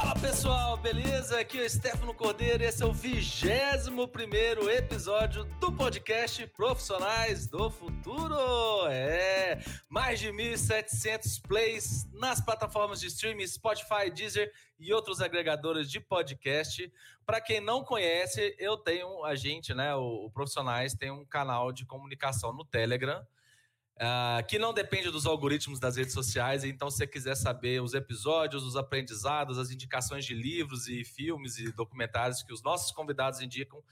Fala pessoal, beleza? Aqui é o Stefano Cordeiro e esse é o 21 primeiro episódio do podcast Profissionais do Futuro. É, mais de 1.700 plays nas plataformas de streaming Spotify, Deezer e outros agregadores de podcast. Para quem não conhece, eu tenho, a gente, né, o, o Profissionais tem um canal de comunicação no Telegram Uh, que não depende dos algoritmos das redes sociais. Então, se você quiser saber os episódios, os aprendizados, as indicações de livros e filmes e documentários que os nossos convidados indicam,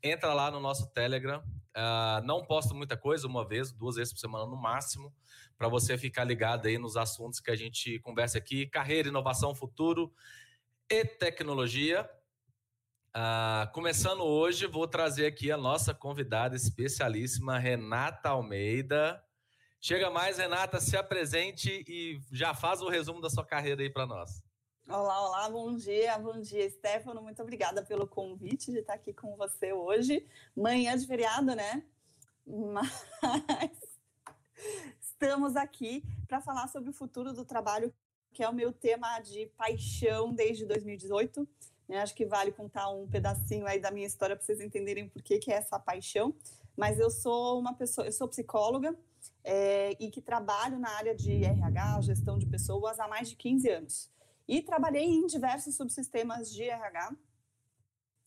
entra lá no nosso Telegram. Uh, não posto muita coisa, uma vez, duas vezes por semana no máximo, para você ficar ligado aí nos assuntos que a gente conversa aqui: carreira, inovação, futuro e tecnologia. Uh, começando hoje, vou trazer aqui a nossa convidada especialíssima, Renata Almeida. Chega mais, Renata, se apresente e já faz o resumo da sua carreira aí para nós. Olá, olá, bom dia, bom dia, Stefano. Muito obrigada pelo convite de estar aqui com você hoje. Manhã de feriado, né? Mas estamos aqui para falar sobre o futuro do trabalho, que é o meu tema de paixão desde 2018. Né? Acho que vale contar um pedacinho aí da minha história para vocês entenderem por que, que é essa paixão. Mas eu sou uma pessoa, eu sou psicóloga, é, e que trabalho na área de RH, gestão de pessoas, há mais de 15 anos. E trabalhei em diversos subsistemas de RH,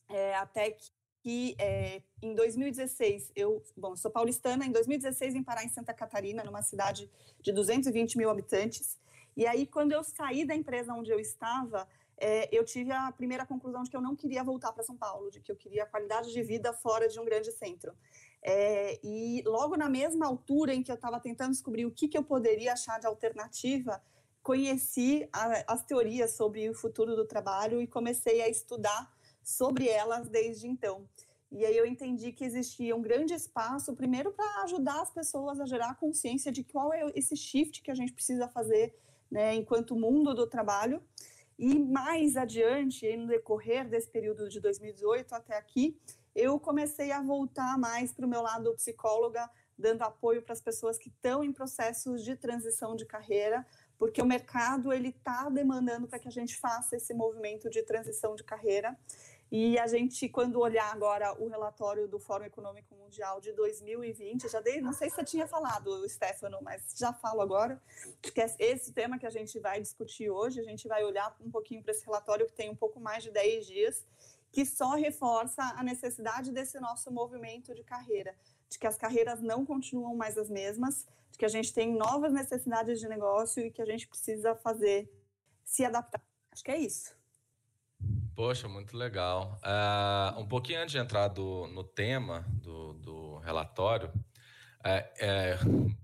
é, até que é, em 2016, eu, bom, sou paulistana, em 2016 em Pará, em Santa Catarina, numa cidade de 220 mil habitantes, e aí quando eu saí da empresa onde eu estava, é, eu tive a primeira conclusão de que eu não queria voltar para São Paulo, de que eu queria qualidade de vida fora de um grande centro. É, e logo na mesma altura em que eu estava tentando descobrir o que, que eu poderia achar de alternativa, conheci a, as teorias sobre o futuro do trabalho e comecei a estudar sobre elas desde então. E aí eu entendi que existia um grande espaço, primeiro para ajudar as pessoas a gerar consciência de qual é esse shift que a gente precisa fazer né, enquanto mundo do trabalho. E mais adiante, no decorrer desse período de 2018 até aqui, eu comecei a voltar mais para o meu lado psicóloga, dando apoio para as pessoas que estão em processos de transição de carreira, porque o mercado ele está demandando para que a gente faça esse movimento de transição de carreira. E a gente, quando olhar agora o relatório do Fórum Econômico Mundial de 2020, já dei, não sei se você tinha falado, Stefano, mas já falo agora, que é esse tema que a gente vai discutir hoje, a gente vai olhar um pouquinho para esse relatório que tem um pouco mais de 10 dias, que só reforça a necessidade desse nosso movimento de carreira, de que as carreiras não continuam mais as mesmas, de que a gente tem novas necessidades de negócio e que a gente precisa fazer, se adaptar. Acho que é isso. Poxa, muito legal. Uh, um pouquinho antes de entrar do, no tema do, do relatório, é, é,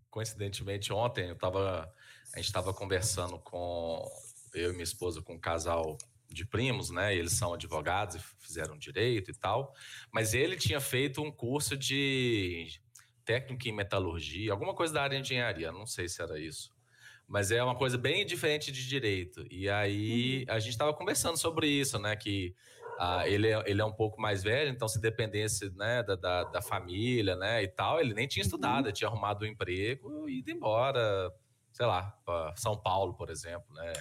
coincidentemente ontem eu tava, a gente estava conversando com eu e minha esposa com um casal de primos, né? Eles são advogados e fizeram direito e tal. Mas ele tinha feito um curso de técnico em metalurgia, alguma coisa da área de engenharia, não sei se era isso. Mas é uma coisa bem diferente de direito. E aí uhum. a gente estava conversando sobre isso, né? Que ah, ele, é, ele é um pouco mais velho, então se dependesse né, da, da, da família, né? E tal, ele nem tinha uhum. estudado, tinha arrumado um emprego e ido embora, sei lá, para São Paulo, por exemplo, né?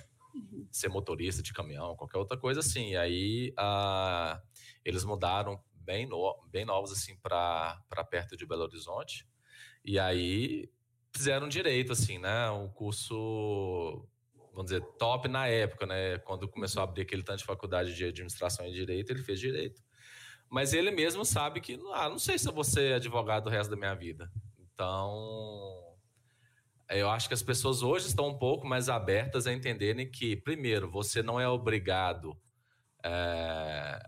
Ser motorista de caminhão, qualquer outra coisa assim. E aí uh, eles mudaram bem, no, bem novos assim para perto de Belo Horizonte. E aí fizeram direito assim, né? Um curso vamos dizer top na época, né? Quando começou a abrir aquele tanto de faculdade de administração e direito, ele fez direito. Mas ele mesmo sabe que, ah, não sei se eu vou ser advogado o resto da minha vida. Então, eu acho que as pessoas hoje estão um pouco mais abertas a entenderem que, primeiro, você não é obrigado é,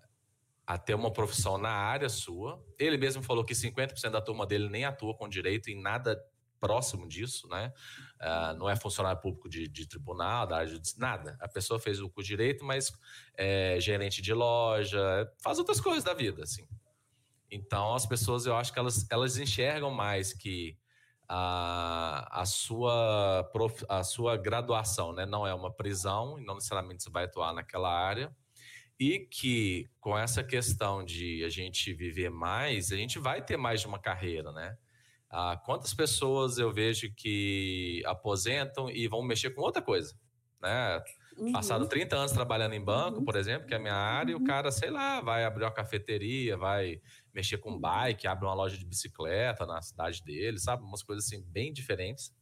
a ter uma profissão na área sua. Ele mesmo falou que 50% da turma dele nem atua com direito em nada próximo disso, né? Uh, não é funcionário público de, de, tribunal, da área de nada. A pessoa fez o curso de direito, mas é gerente de loja, faz outras coisas da vida, assim. Então, as pessoas, eu acho que elas, elas enxergam mais que a, a, sua, prof, a sua graduação né? não é uma prisão e não necessariamente você vai atuar naquela área. E que com essa questão de a gente viver mais, a gente vai ter mais de uma carreira, né? Ah, quantas pessoas eu vejo que aposentam e vão mexer com outra coisa, né? uhum. passado 30 anos trabalhando em banco, uhum. por exemplo, que é a minha área, uhum. e o cara, sei lá, vai abrir uma cafeteria, vai mexer com bike, abre uma loja de bicicleta na cidade dele, sabe? Umas coisas assim bem diferentes.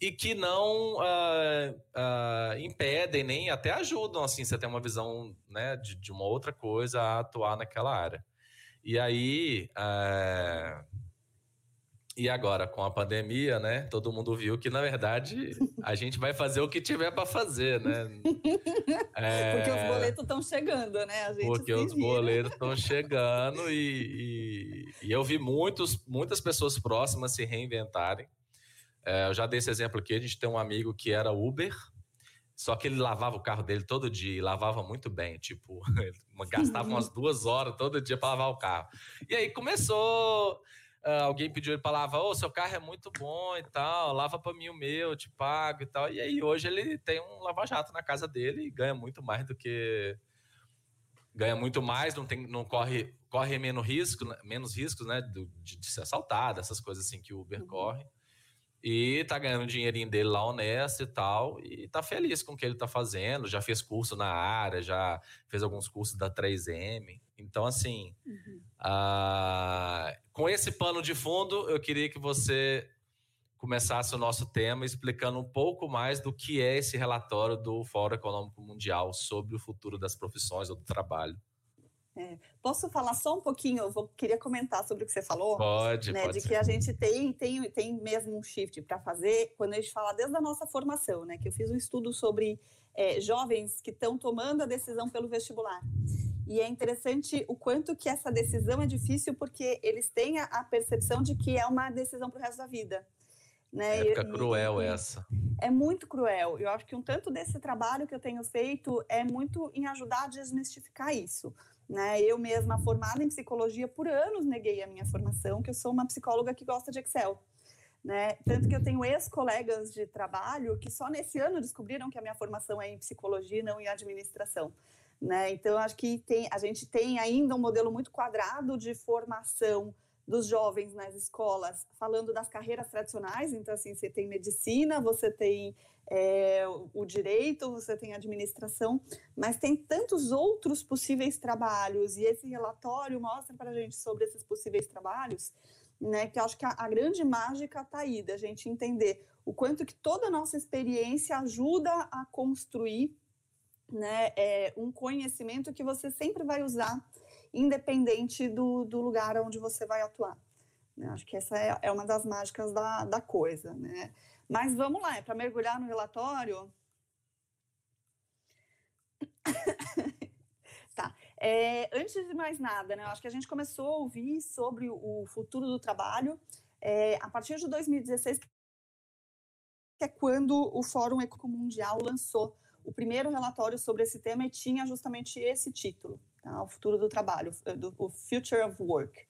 E que não uh, uh, impedem, nem até ajudam, assim, você ter uma visão né, de, de uma outra coisa a atuar naquela área. E aí, uh, e agora, com a pandemia, né? Todo mundo viu que, na verdade, a gente vai fazer o que tiver para fazer, né? É... Porque os boletos estão chegando, né? Porque os boletos estão chegando e, e, e, eu vi muitos, muitas pessoas próximas se reinventarem. É, eu já dei esse exemplo aqui. A gente tem um amigo que era Uber, só que ele lavava o carro dele todo dia e lavava muito bem. Tipo, gastava umas duas horas todo dia para lavar o carro. E aí começou uh, alguém pediu ele para lavar, ô, oh, seu carro é muito bom e tal, lava para mim o meu, eu te pago e tal. E aí hoje ele tem um lava-jato na casa dele e ganha muito mais do que ganha muito mais, não tem não corre corre menos risco, né, menos riscos, né, de, de ser assaltado, essas coisas assim que o Uber uhum. corre. E tá ganhando o dinheirinho dele lá honesto e tal, e tá feliz com o que ele tá fazendo, já fez curso na área, já fez alguns cursos da 3M. Então, assim, uhum. Uh, com esse pano de fundo, eu queria que você começasse o nosso tema explicando um pouco mais do que é esse relatório do Fórum Econômico Mundial sobre o futuro das profissões ou do trabalho. É. Posso falar só um pouquinho? Eu vou, queria comentar sobre o que você falou. Pode, né, pode De ser. que a gente tem, tem, tem mesmo um shift para fazer quando a gente fala desde a nossa formação, né? Que eu fiz um estudo sobre é, jovens que estão tomando a decisão pelo vestibular. E é interessante o quanto que essa decisão é difícil, porque eles têm a, a percepção de que é uma decisão para o resto da vida. Né? É época e, cruel e, essa. É muito cruel. Eu acho que um tanto desse trabalho que eu tenho feito é muito em ajudar a desmistificar isso. Né? Eu mesma, formada em psicologia, por anos neguei a minha formação, que eu sou uma psicóloga que gosta de Excel. Né? Tanto que eu tenho ex-colegas de trabalho que só nesse ano descobriram que a minha formação é em psicologia e não em administração. Né? Então, acho que tem, a gente tem ainda um modelo muito quadrado de formação dos jovens nas escolas, falando das carreiras tradicionais. Então, assim, você tem medicina, você tem é, o direito, você tem administração, mas tem tantos outros possíveis trabalhos, e esse relatório mostra para a gente sobre esses possíveis trabalhos, né, que eu acho que a, a grande mágica está aí, da gente entender o quanto que toda a nossa experiência ajuda a construir né, é, um conhecimento que você sempre vai usar, independente do, do lugar onde você vai atuar. Né? Acho que essa é, é uma das mágicas da, da coisa, né? Mas vamos lá, é para mergulhar no relatório. tá. É, antes de mais nada, né, acho que a gente começou a ouvir sobre o futuro do trabalho é, a partir de 2016, que é quando o Fórum Econômico Mundial lançou o primeiro relatório sobre esse tema tinha justamente esse título, tá? o futuro do trabalho, do, o Future of Work.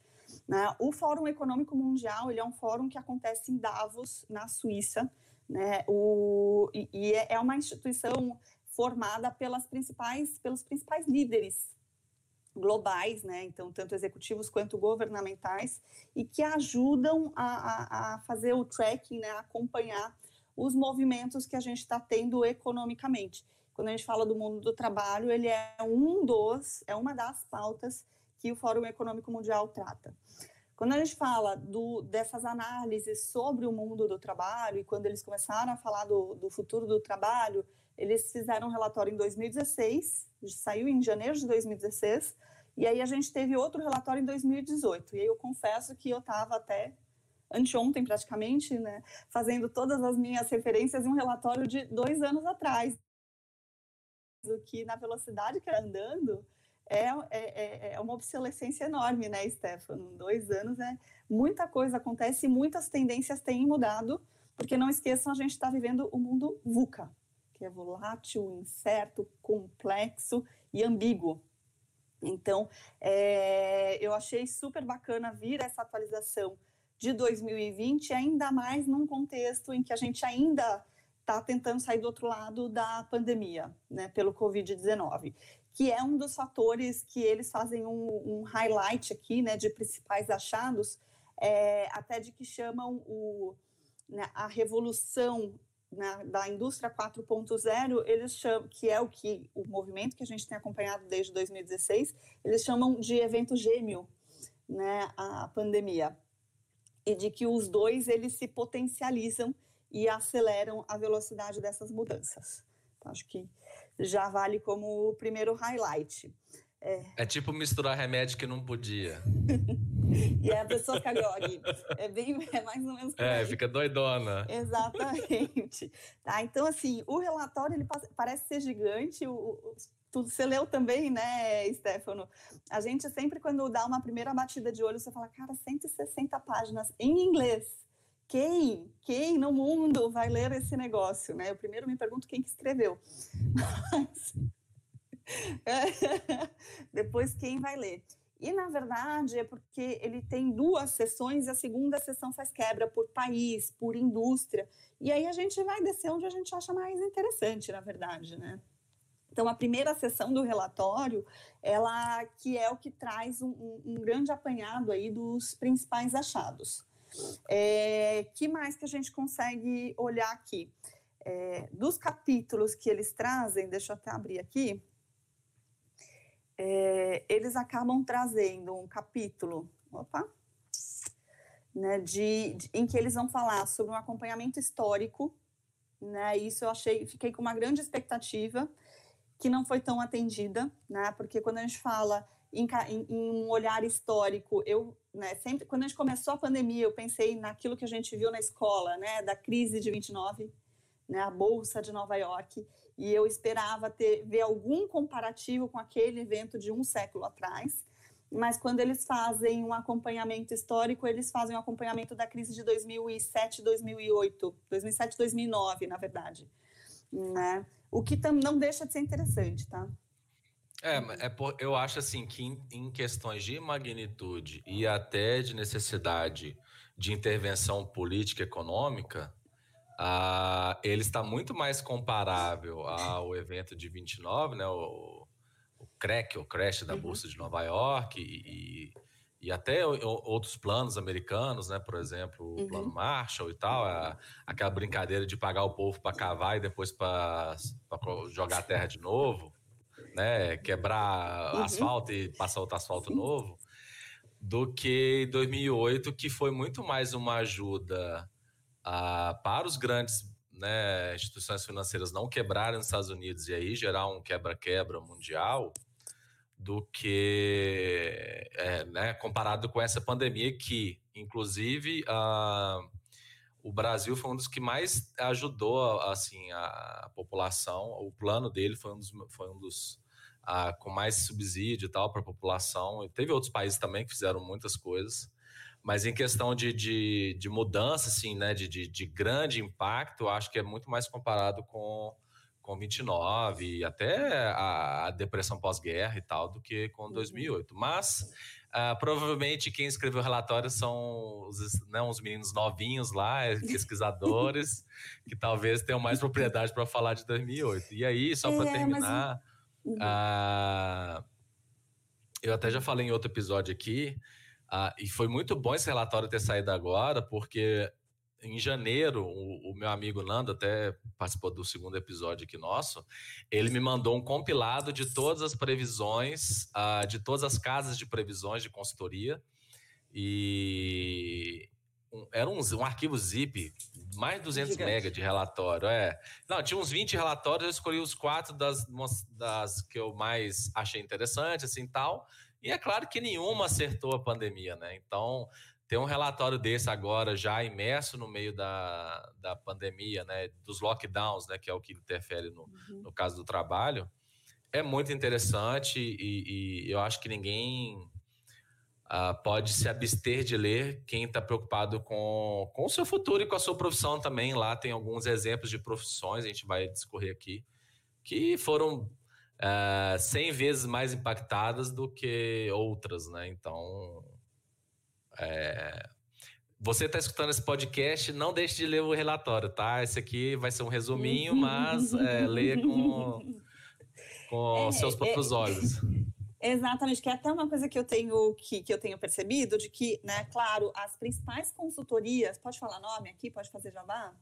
Né? O Fórum Econômico Mundial ele é um fórum que acontece em Davos, na Suíça, né? o, e, e é, é uma instituição formada pelas principais, pelos principais líderes globais, né? então tanto executivos quanto governamentais, e que ajudam a, a, a fazer o tracking, né? a acompanhar os movimentos que a gente está tendo economicamente. Quando a gente fala do mundo do trabalho, ele é um dos, é uma das pautas que o Fórum Econômico Mundial trata. Quando a gente fala do, dessas análises sobre o mundo do trabalho, e quando eles começaram a falar do, do futuro do trabalho, eles fizeram um relatório em 2016, saiu em janeiro de 2016, e aí a gente teve outro relatório em 2018. E aí eu confesso que eu estava até anteontem praticamente, né, fazendo todas as minhas referências em um relatório de dois anos atrás. O que na velocidade que era andando é, é, é, é uma obsolescência enorme, né, Stefano? Dois anos é muita coisa acontece muitas tendências têm mudado, porque não esqueçam, a gente está vivendo o mundo VUCA, que é volátil, incerto, complexo e ambíguo. Então, é, eu achei super bacana vir essa atualização de 2020, ainda mais num contexto em que a gente ainda está tentando sair do outro lado da pandemia, né, pelo Covid-19, que é um dos fatores que eles fazem um, um highlight aqui, né, de principais achados, é, até de que chamam o, né, a revolução na, da indústria 4.0, eles chamam, que é o que o movimento que a gente tem acompanhado desde 2016, eles chamam de evento gêmeo, né, a pandemia, e de que os dois eles se potencializam e aceleram a velocidade dessas mudanças. Então, acho que já vale como o primeiro highlight. É, é tipo misturar remédio que não podia. e aí a pessoa fica grog. É, bem, é mais ou menos É, aí. fica doidona. Exatamente. Tá, então, assim, o relatório ele parece ser gigante. O, você leu também, né, Stefano? A gente sempre, quando dá uma primeira batida de olho, você fala, cara, 160 páginas em inglês. Quem, quem no mundo vai ler esse negócio, né? Eu primeiro me pergunto quem que escreveu. Mas Depois quem vai ler. E na verdade é porque ele tem duas sessões e a segunda sessão faz quebra por país, por indústria. E aí a gente vai descer onde a gente acha mais interessante, na verdade, né? Então, a primeira sessão do relatório, ela que é o que traz um, um, um grande apanhado aí dos principais achados. É, que mais que a gente consegue olhar aqui? É, dos capítulos que eles trazem, deixa eu até abrir aqui, é, eles acabam trazendo um capítulo, opa, né, de, de, em que eles vão falar sobre um acompanhamento histórico, né, isso eu achei, fiquei com uma grande expectativa, que não foi tão atendida, né, porque quando a gente fala em, em, em um olhar histórico, eu, né, sempre, quando a gente começou a pandemia, eu pensei naquilo que a gente viu na escola, né, da crise de 29, né, a Bolsa de Nova York, e eu esperava ter, ver algum comparativo com aquele evento de um século atrás, mas quando eles fazem um acompanhamento histórico, eles fazem um acompanhamento da crise de 2007, 2008, 2007, 2009, na verdade, né? O que não deixa de ser interessante, tá? É, é por, eu acho assim que em, em questões de magnitude e até de necessidade de intervenção política econômica, ah, ele está muito mais comparável ao evento de 29, né, o, o crack, o crash da uhum. Bolsa de Nova York e, e, até outros planos americanos, né, por exemplo, o uhum. plano Marshall e tal, a, aquela brincadeira de pagar o povo para cavar e depois para jogar a terra de novo, né, quebrar uhum. asfalto e passar outro asfalto novo, do que 2008, que foi muito mais uma ajuda ah, para os grandes né, instituições financeiras não quebrarem nos Estados Unidos e aí gerar um quebra-quebra mundial do que é, né, comparado com essa pandemia que, inclusive, ah, o Brasil foi um dos que mais ajudou assim a, população. O plano dele foi um dos, foi um dos ah, com mais subsídio e tal para a população. E teve outros países também que fizeram muitas coisas. Mas em questão de, de, de mudança, assim, né, de, de, de, grande impacto, acho que é muito mais comparado com, com 29 e até a, depressão pós-guerra e tal, do que com 2008. Uhum. Mas uh, provavelmente quem escreveu o relatório são os, né, uns meninos novinhos lá, pesquisadores, que talvez tenham mais propriedade para falar de 2008. E aí, só para é, terminar, mas... uh, eu até já falei em outro episódio aqui. Ah, e foi muito bom esse relatório ter saído agora, porque em janeiro, o, o, meu amigo Nando até participou do segundo episódio aqui nosso, ele me mandou um compilado de todas as previsões, uh, de todas as casas de previsões de consultoria, e um, era um, um, arquivo zip, mais de 200 Gigante. mega de relatório, é. Não, tinha uns 20 relatórios, eu escolhi os quatro das, das que eu mais achei interessante, assim, tal, e é claro que nenhuma acertou a pandemia, né? Então, ter um relatório desse agora, já imerso no meio da, da pandemia, né? Dos lockdowns, né? Que é o que interfere no, uhum. no caso do trabalho, é muito interessante e, e eu acho que ninguém uh, pode se abster de ler quem está preocupado com, com o seu futuro e com a sua profissão também. Lá tem alguns exemplos de profissões, a gente vai discorrer aqui, que foram uh, eh, 100 vezes mais impactadas do que outras, né? Então, é, você está escutando esse podcast, não deixe de ler o relatório, tá? Esse aqui vai ser um resuminho, mas é, leia com, com é, seus próprios é, olhos. Exatamente, que é até uma coisa que eu tenho que, que eu tenho percebido, de que, né, claro, as principais consultorias, pode falar nome aqui, pode fazer jabá?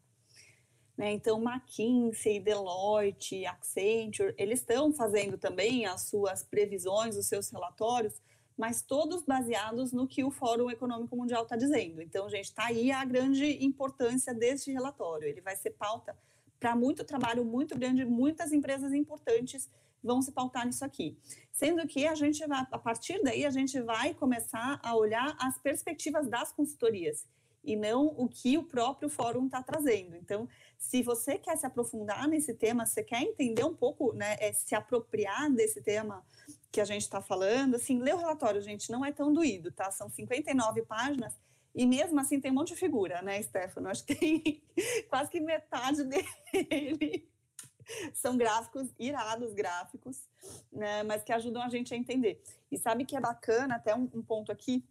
Né? Então, McKinsey, Deloitte, Accenture, eles estão fazendo também as suas previsões, os seus relatórios, mas todos baseados no que o Fórum Econômico Mundial está dizendo. Então, gente, está aí a grande importância deste relatório. Ele vai ser pauta para muito trabalho muito grande, muitas empresas importantes vão se pautar nisso aqui. Sendo que a gente vai, a partir daí, a gente vai começar a olhar as perspectivas das consultorias e não o que o próprio fórum está trazendo. Então, se você quer se aprofundar nesse tema, você quer entender um pouco, né, é, se apropriar desse tema que a gente está falando, assim, lê o relatório, gente, não é tão doído, tá? São 59 páginas e mesmo assim tem um monte de figura, né, Stefano? Acho que tem quase que metade dele são gráficos, irados gráficos, né, mas que ajudam a gente a entender. E sabe que é bacana, até um, um ponto aqui,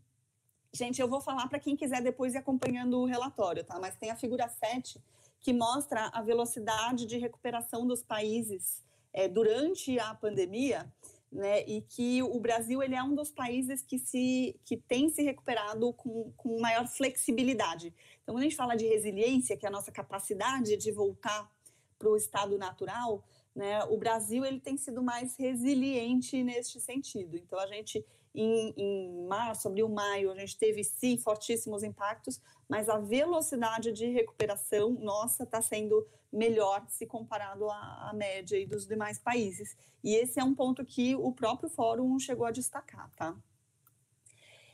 Gente, eu vou falar para quem quiser depois ir acompanhando o relatório, tá? Mas tem a figura 7, que mostra a velocidade de recuperação dos países é, durante a pandemia, né? E que o Brasil ele é um dos países que, se, que tem se recuperado com, com maior flexibilidade. Então, quando a gente fala de resiliência, que é a nossa capacidade de voltar para o estado natural, né? O Brasil ele tem sido mais resiliente neste sentido. Então, a gente em, em março, abril, maio, a gente teve sim fortíssimos impactos, mas a velocidade de recuperação nossa está sendo melhor se comparado à, à média dos demais países. E esse é um ponto que o próprio fórum chegou a destacar, tá?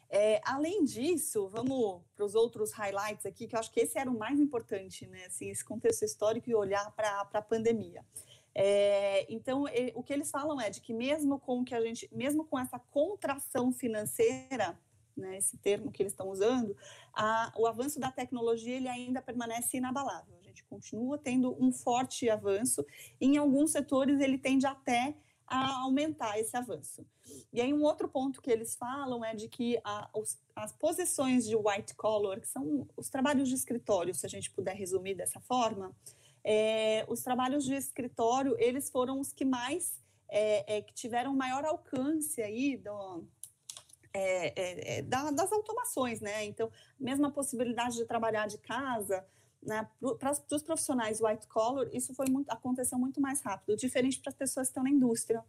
É, além disso, vamos para os outros highlights aqui, que eu acho que esse era o mais importante, né? Assim, esse contexto histórico e olhar para a pandemia. É, então, ele, o que eles falam é de que mesmo com que a gente, mesmo com essa contração financeira, né, esse termo que eles estão usando, a, o avanço da tecnologia ele ainda permanece inabalável. A gente continua tendo um forte avanço. Em alguns setores ele tende até a aumentar esse avanço. E aí um outro ponto que eles falam é de que a, os, as posições de white collar, que são os trabalhos de escritório, se a gente puder resumir dessa forma, é, os trabalhos de escritório, eles foram os que mais, é, é, que tiveram maior alcance aí do, é, é, é, da, das automações, né? Então, mesmo a possibilidade de trabalhar de casa, né, para os profissionais white collar, isso foi muito, aconteceu muito mais rápido, diferente para as pessoas que estão na indústria,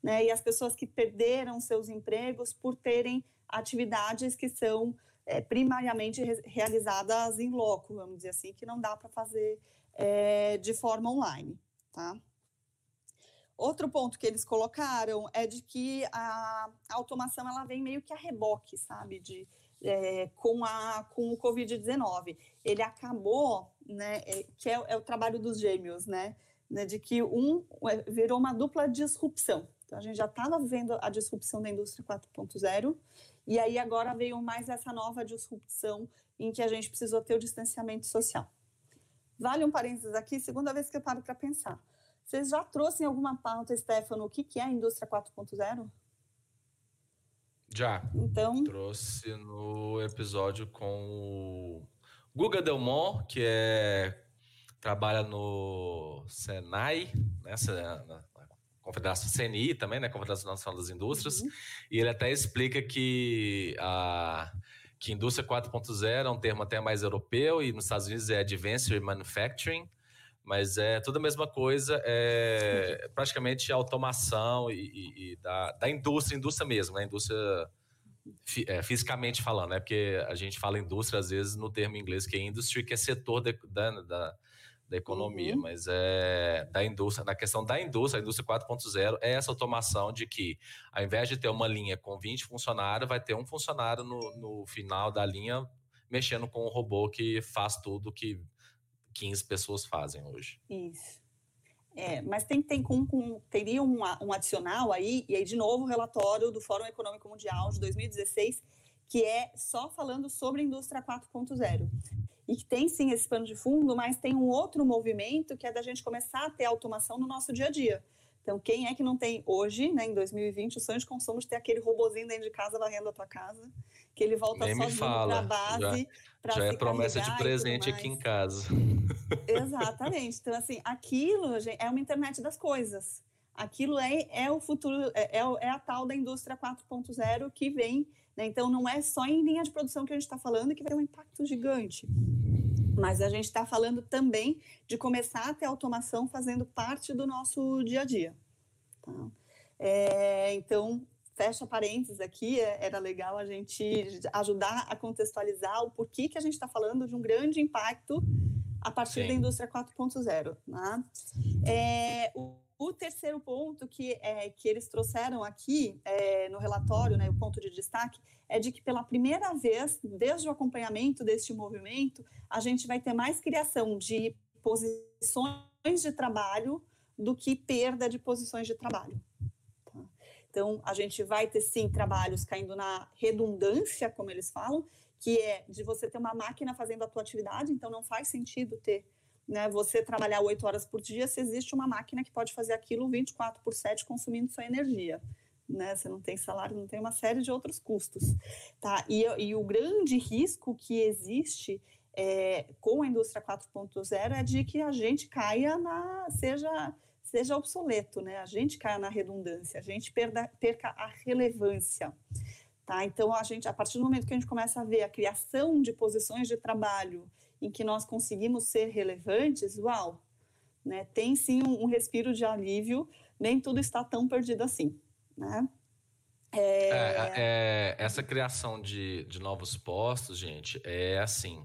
né? E as pessoas que perderam seus empregos por terem atividades que são é, primariamente re realizadas em loco, vamos dizer assim, que não dá para fazer é, de forma online, tá? Outro ponto que eles colocaram é de que a, automação ela vem meio que a reboque, sabe, de, é, com, a, com o Covid-19. Ele acabou, né, é, que é, é, o trabalho dos gêmeos, né, né, de que um é, virou uma dupla disrupção. Então, a gente já estava vendo a disrupção da indústria 4.0, e aí agora veio mais essa nova disrupção em que a gente precisou ter o distanciamento social. Vale um parênteses aqui, segunda vez que eu paro para pensar. Vocês já trouxeram alguma pauta, Stefano, o que, que é a indústria 4.0? Já. Então. Trouxe no episódio com o Guga Delmont, que é trabalha no Senai, nessa na Confederação CNI também, né, Confederação Nacional das Indústrias, uhum. e ele até explica que a que indústria 4.0 é um termo até mais europeu e nos Estados Unidos é Advanced Manufacturing, mas é tudo a mesma coisa, é praticamente automação e, e, e da, da, indústria, indústria mesmo, né? Indústria é, fisicamente falando, né? Porque a gente fala indústria às vezes no termo inglês que é industry, que é setor de, da, da da economia, uhum. mas é da indústria, na questão da indústria, a indústria 4.0 é essa automação de que, ao invés de ter uma linha com 20 funcionários, vai ter um funcionário no, no final da linha mexendo com um robô que faz tudo que 15 pessoas fazem hoje. Isso. É, mas tem, tem com, com, teria um, um adicional aí, e aí, de novo, o relatório do Fórum Econômico Mundial de 2016, que é só falando sobre a indústria 4.0 e que tem sim esse pano de fundo, mas tem um outro movimento que é da gente começar a ter automação no nosso dia a dia. Então, quem é que não tem hoje, né, em 2020, o sonho de consumo de ter aquele robozinho dentro de casa varrendo a tua casa, que ele volta Nem sozinho para a base. Já, já é promessa de presente aqui em casa. Exatamente. Então, assim, aquilo gente, é uma internet das coisas. Aquilo é, é o futuro, é, é, é a tal da indústria 4.0 que vem né? Então, não é só em linha de produção que a gente está falando que vai ter um impacto gigante. Mas a gente está falando também de começar a ter automação fazendo parte do nosso dia a dia. Tá? É, então, fecha parênteses aqui, é, era legal a gente ajudar a contextualizar o porquê que a gente está falando de um grande impacto a partir Sim. da indústria 4.0. Né? É, o, o, terceiro ponto que, é, que eles trouxeram aqui é, no relatório, né, o ponto de destaque, é de que pela primeira vez, desde o acompanhamento deste movimento, a gente vai ter mais criação de posições de trabalho do que perda de posições de trabalho. Então, a gente vai ter sim trabalhos caindo na redundância, como eles falam, que é de você ter uma máquina fazendo a tua atividade, então não faz sentido ter né, você trabalhar oito horas por dia se existe uma máquina que pode fazer aquilo 24 por 7 consumindo sua energia. Né? Você não tem salário, não tem uma série de outros custos. Tá? E, e o grande risco que existe é, com a indústria 4.0 é de que a gente caia na. seja seja obsoleto, né? A gente caia na redundância, a gente perda, perca a relevância. Tá? Então, a gente, a partir do momento que a gente começa a ver a criação de posições de trabalho em que nós conseguimos ser relevantes, uau, né? tem sim um, um respiro de alívio, nem tudo está tão perdido assim. Né? É... É, é, essa criação de, de novos postos, gente, é assim,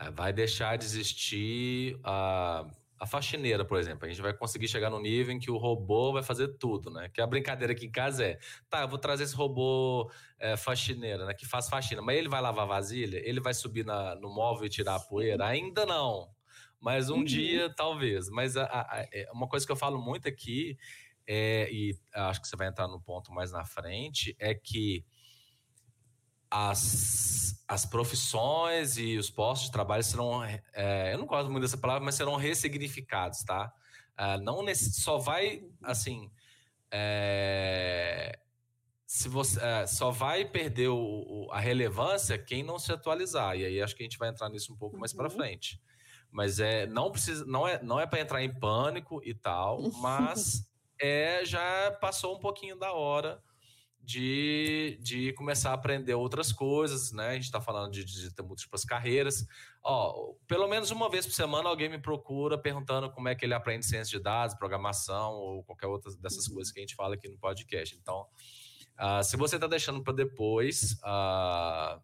é, vai deixar de existir a a faxineira, por exemplo, a gente vai conseguir chegar no nível em que o robô vai fazer tudo, né? Que a brincadeira aqui em casa é, tá, eu vou trazer esse robô é, faxineira, né? Que faz faxina, mas ele vai lavar vasilha? Ele vai subir na, no móvel e tirar a poeira? Ainda não. Mas um uhum. dia, talvez. Mas a, a, a, é, uma coisa que eu falo muito aqui, é, e acho que você vai entrar no ponto mais na frente, é que as, as profissões e os postos de trabalho serão, é, eu não gosto muito dessa palavra, mas serão ressignificados, tá? Uh, não nesse, só vai, assim, é, se você é, só vai perder o, o, a relevância quem não se atualizar. E aí acho que a gente vai entrar nisso um pouco uhum. mais para frente. Mas é não precisa, não é, não é para entrar em pânico e tal, mas é já passou um pouquinho da hora de, de começar a aprender outras coisas, né? A gente está falando de, de ter múltiplas carreiras. Ó, pelo menos uma vez por semana alguém me procura perguntando como é que ele aprende ciência de dados, programação ou qualquer outra dessas uhum. coisas que a gente fala aqui no podcast. Então, uh, se você está deixando para depois, uh,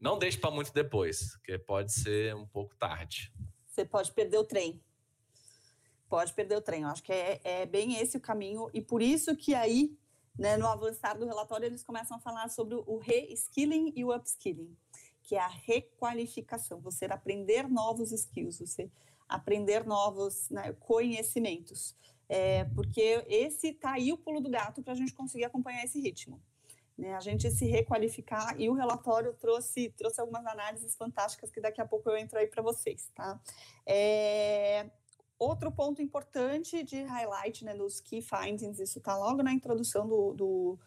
não deixe para muito depois, porque pode ser um pouco tarde. Você pode perder o trem. Pode perder o trem. Eu acho que é, é bem esse o caminho e por isso que aí né, no avançar do relatório, eles começam a falar sobre o re-skilling e o upskilling, que é a requalificação, você aprender novos skills, você aprender novos né, conhecimentos. É, porque esse tá aí o pulo do gato para a gente conseguir acompanhar esse ritmo. Né, a gente se requalificar e o relatório trouxe, trouxe algumas análises fantásticas que daqui a pouco eu entro aí para vocês, tá? É, Outro ponto importante de highlight né, dos key findings, isso está logo na introdução do, do,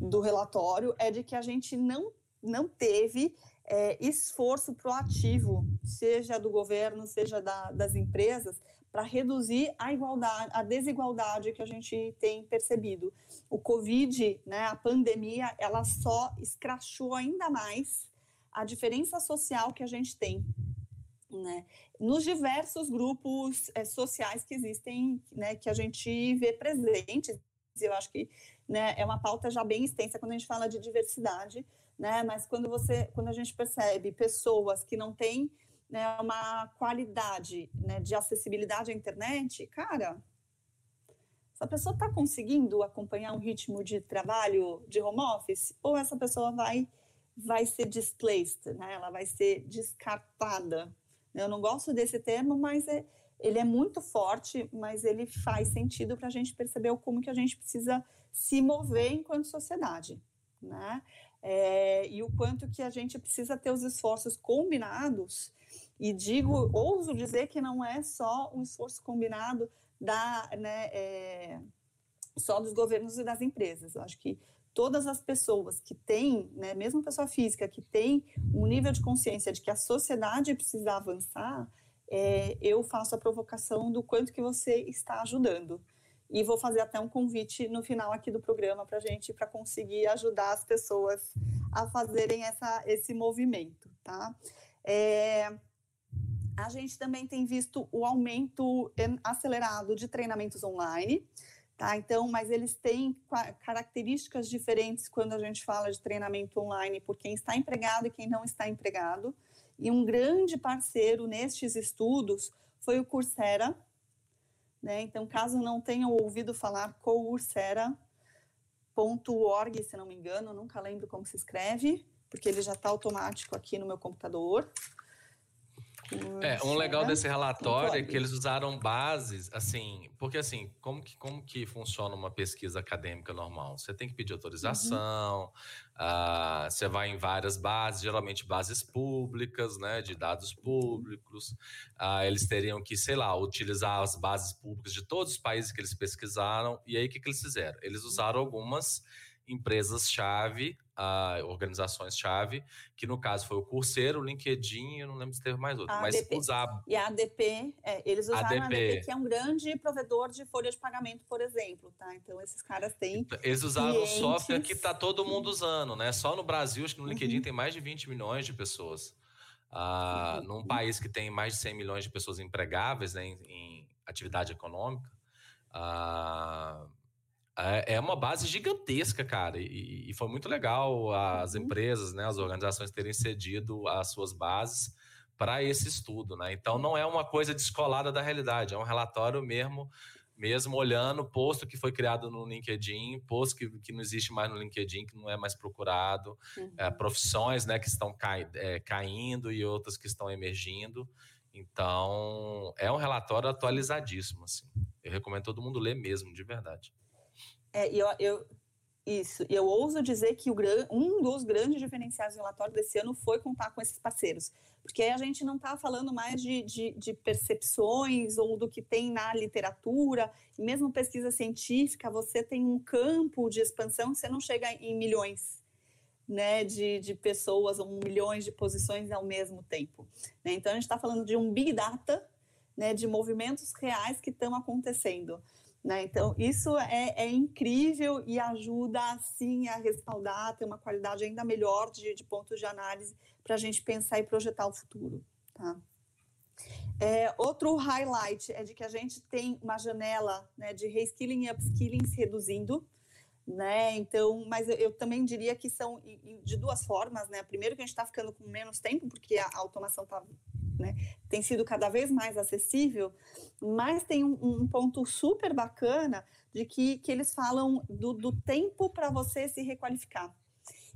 do, relatório, é de que a gente não, não teve é, esforço proativo, seja do governo, seja da, das empresas, para reduzir a igualdade, a desigualdade que a gente tem percebido. O Covid, né, a pandemia, ela só escrachou ainda mais a diferença social que a gente tem né, nos diversos grupos é, sociais que existem, né, que a gente vê presentes. Eu acho que né, é uma pauta já bem extensa quando a gente fala de diversidade, né, mas quando você, quando a gente percebe pessoas que não têm né, uma qualidade né, de acessibilidade à internet, cara, essa pessoa está conseguindo acompanhar um ritmo de trabalho de home office ou essa pessoa vai vai ser displaced, né? Ela vai ser descartada eu não gosto desse termo, mas é, ele é muito forte, mas ele faz sentido para a gente perceber como que a gente precisa se mover enquanto sociedade, né? É, e o quanto que a gente precisa ter os esforços combinados. E digo, ouso dizer que não é só um esforço combinado da, né, é, só dos governos e das empresas. Eu acho que todas as pessoas que têm, né, mesmo pessoa física, que tem um nível de consciência de que a sociedade precisa avançar, é, eu faço a provocação do quanto que você está ajudando. E vou fazer até um convite no final aqui do programa para a gente, para conseguir ajudar as pessoas a fazerem essa, esse movimento, tá? É, A gente também tem visto o aumento acelerado de treinamentos online, tá? Então, mas eles têm características diferentes quando a gente fala de treinamento online por quem está empregado e quem não está empregado. E um grande parceiro nestes estudos foi o Coursera, né? Então, caso não tenham ouvido falar Coursera, .org, se não me engano, nunca lembro como se escreve, porque ele já está automático aqui no meu computador. É, um legal desse relatório é que eles usaram bases, assim, porque assim, como que, como que funciona uma pesquisa acadêmica normal? Você tem que pedir autorização, uhum. uh, você vai em várias bases, geralmente bases públicas, né, de dados públicos. Uh, eles teriam que, sei lá, utilizar as bases públicas de todos os países que eles pesquisaram. E aí, o que, que eles fizeram? Eles usaram algumas empresas-chave, uh, organizações-chave, que no caso foi o Curseiro, o LinkedIn, eu não lembro se teve mais outro, a mas ADP. usar... E a ADP, é, eles usaram ADP. a ADP, que é um grande provedor de folha de pagamento, por exemplo, tá? Então, esses caras têm então, Eles usaram clientes... o software que está todo mundo usando, né? Só no Brasil, acho que no LinkedIn uhum. tem mais de 20 milhões de pessoas. Uhum. Num país que tem mais de 100 milhões de pessoas empregáveis né, em, em atividade econômica, uh, é, é uma base gigantesca, cara, e, e foi muito legal as uhum. empresas, né, as organizações terem cedido as suas bases para esse estudo, né? Então não é uma coisa descolada da realidade, é um relatório mesmo, mesmo olhando posto que foi criado no LinkedIn, posto que, que não existe mais no LinkedIn, que não é mais procurado, uhum. é, profissões, né, que estão cai, é, caindo e outras que estão emergindo. Então é um relatório atualizadíssimo, assim. Eu recomendo todo mundo ler mesmo, de verdade. É, eu, eu, isso, eu ouso dizer que o, um dos grandes diferenciais do relatório desse ano foi contar com esses parceiros, porque a gente não está falando mais de, de, de, percepções ou do que tem na literatura, e mesmo pesquisa científica, você tem um campo de expansão, você não chega em milhões né, de, de pessoas ou milhões de posições ao mesmo tempo. Né? Então, a gente está falando de um big data, né, de movimentos reais que estão acontecendo. Né? Então, isso é, é, incrível e ajuda, sim, a respaldar, ter uma qualidade ainda melhor de, de pontos de análise para a gente pensar e projetar o futuro. Tá? É, outro highlight é de que a gente tem uma janela né, de reskilling e upskilling se reduzindo, né? Então, mas eu, eu, também diria que são de duas formas, né? Primeiro que a gente está ficando com menos tempo, porque a automação está né, tem sido cada vez mais acessível, mas tem um, um ponto super bacana de que, que eles falam do, do tempo para você se requalificar.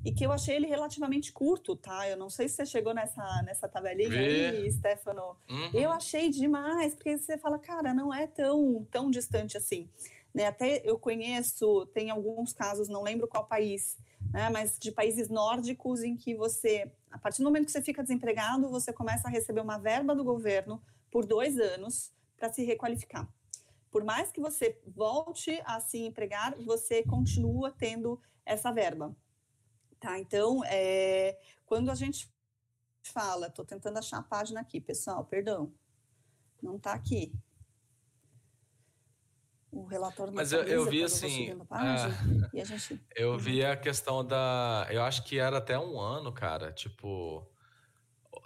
E que eu achei ele relativamente curto, tá? Eu não sei se você chegou nessa, nessa tabelinha Vê. aí, Stefano. Uhum. Eu achei demais, porque você fala, cara, não é tão, tão distante assim. Né? Até eu conheço, tem alguns casos, não lembro qual país, né? mas de países nórdicos em que você, a partir do momento que você fica desempregado, você começa a receber uma verba do governo por dois anos para se requalificar. Por mais que você volte a se empregar, você continua tendo essa verba. Tá? Então, é, quando a gente fala, estou tentando achar a página aqui, pessoal, perdão, não está aqui o relatório Mas eu, eu vi assim. É, gente... Eu uhum. vi a questão da. Eu acho que era até um ano, cara. Tipo.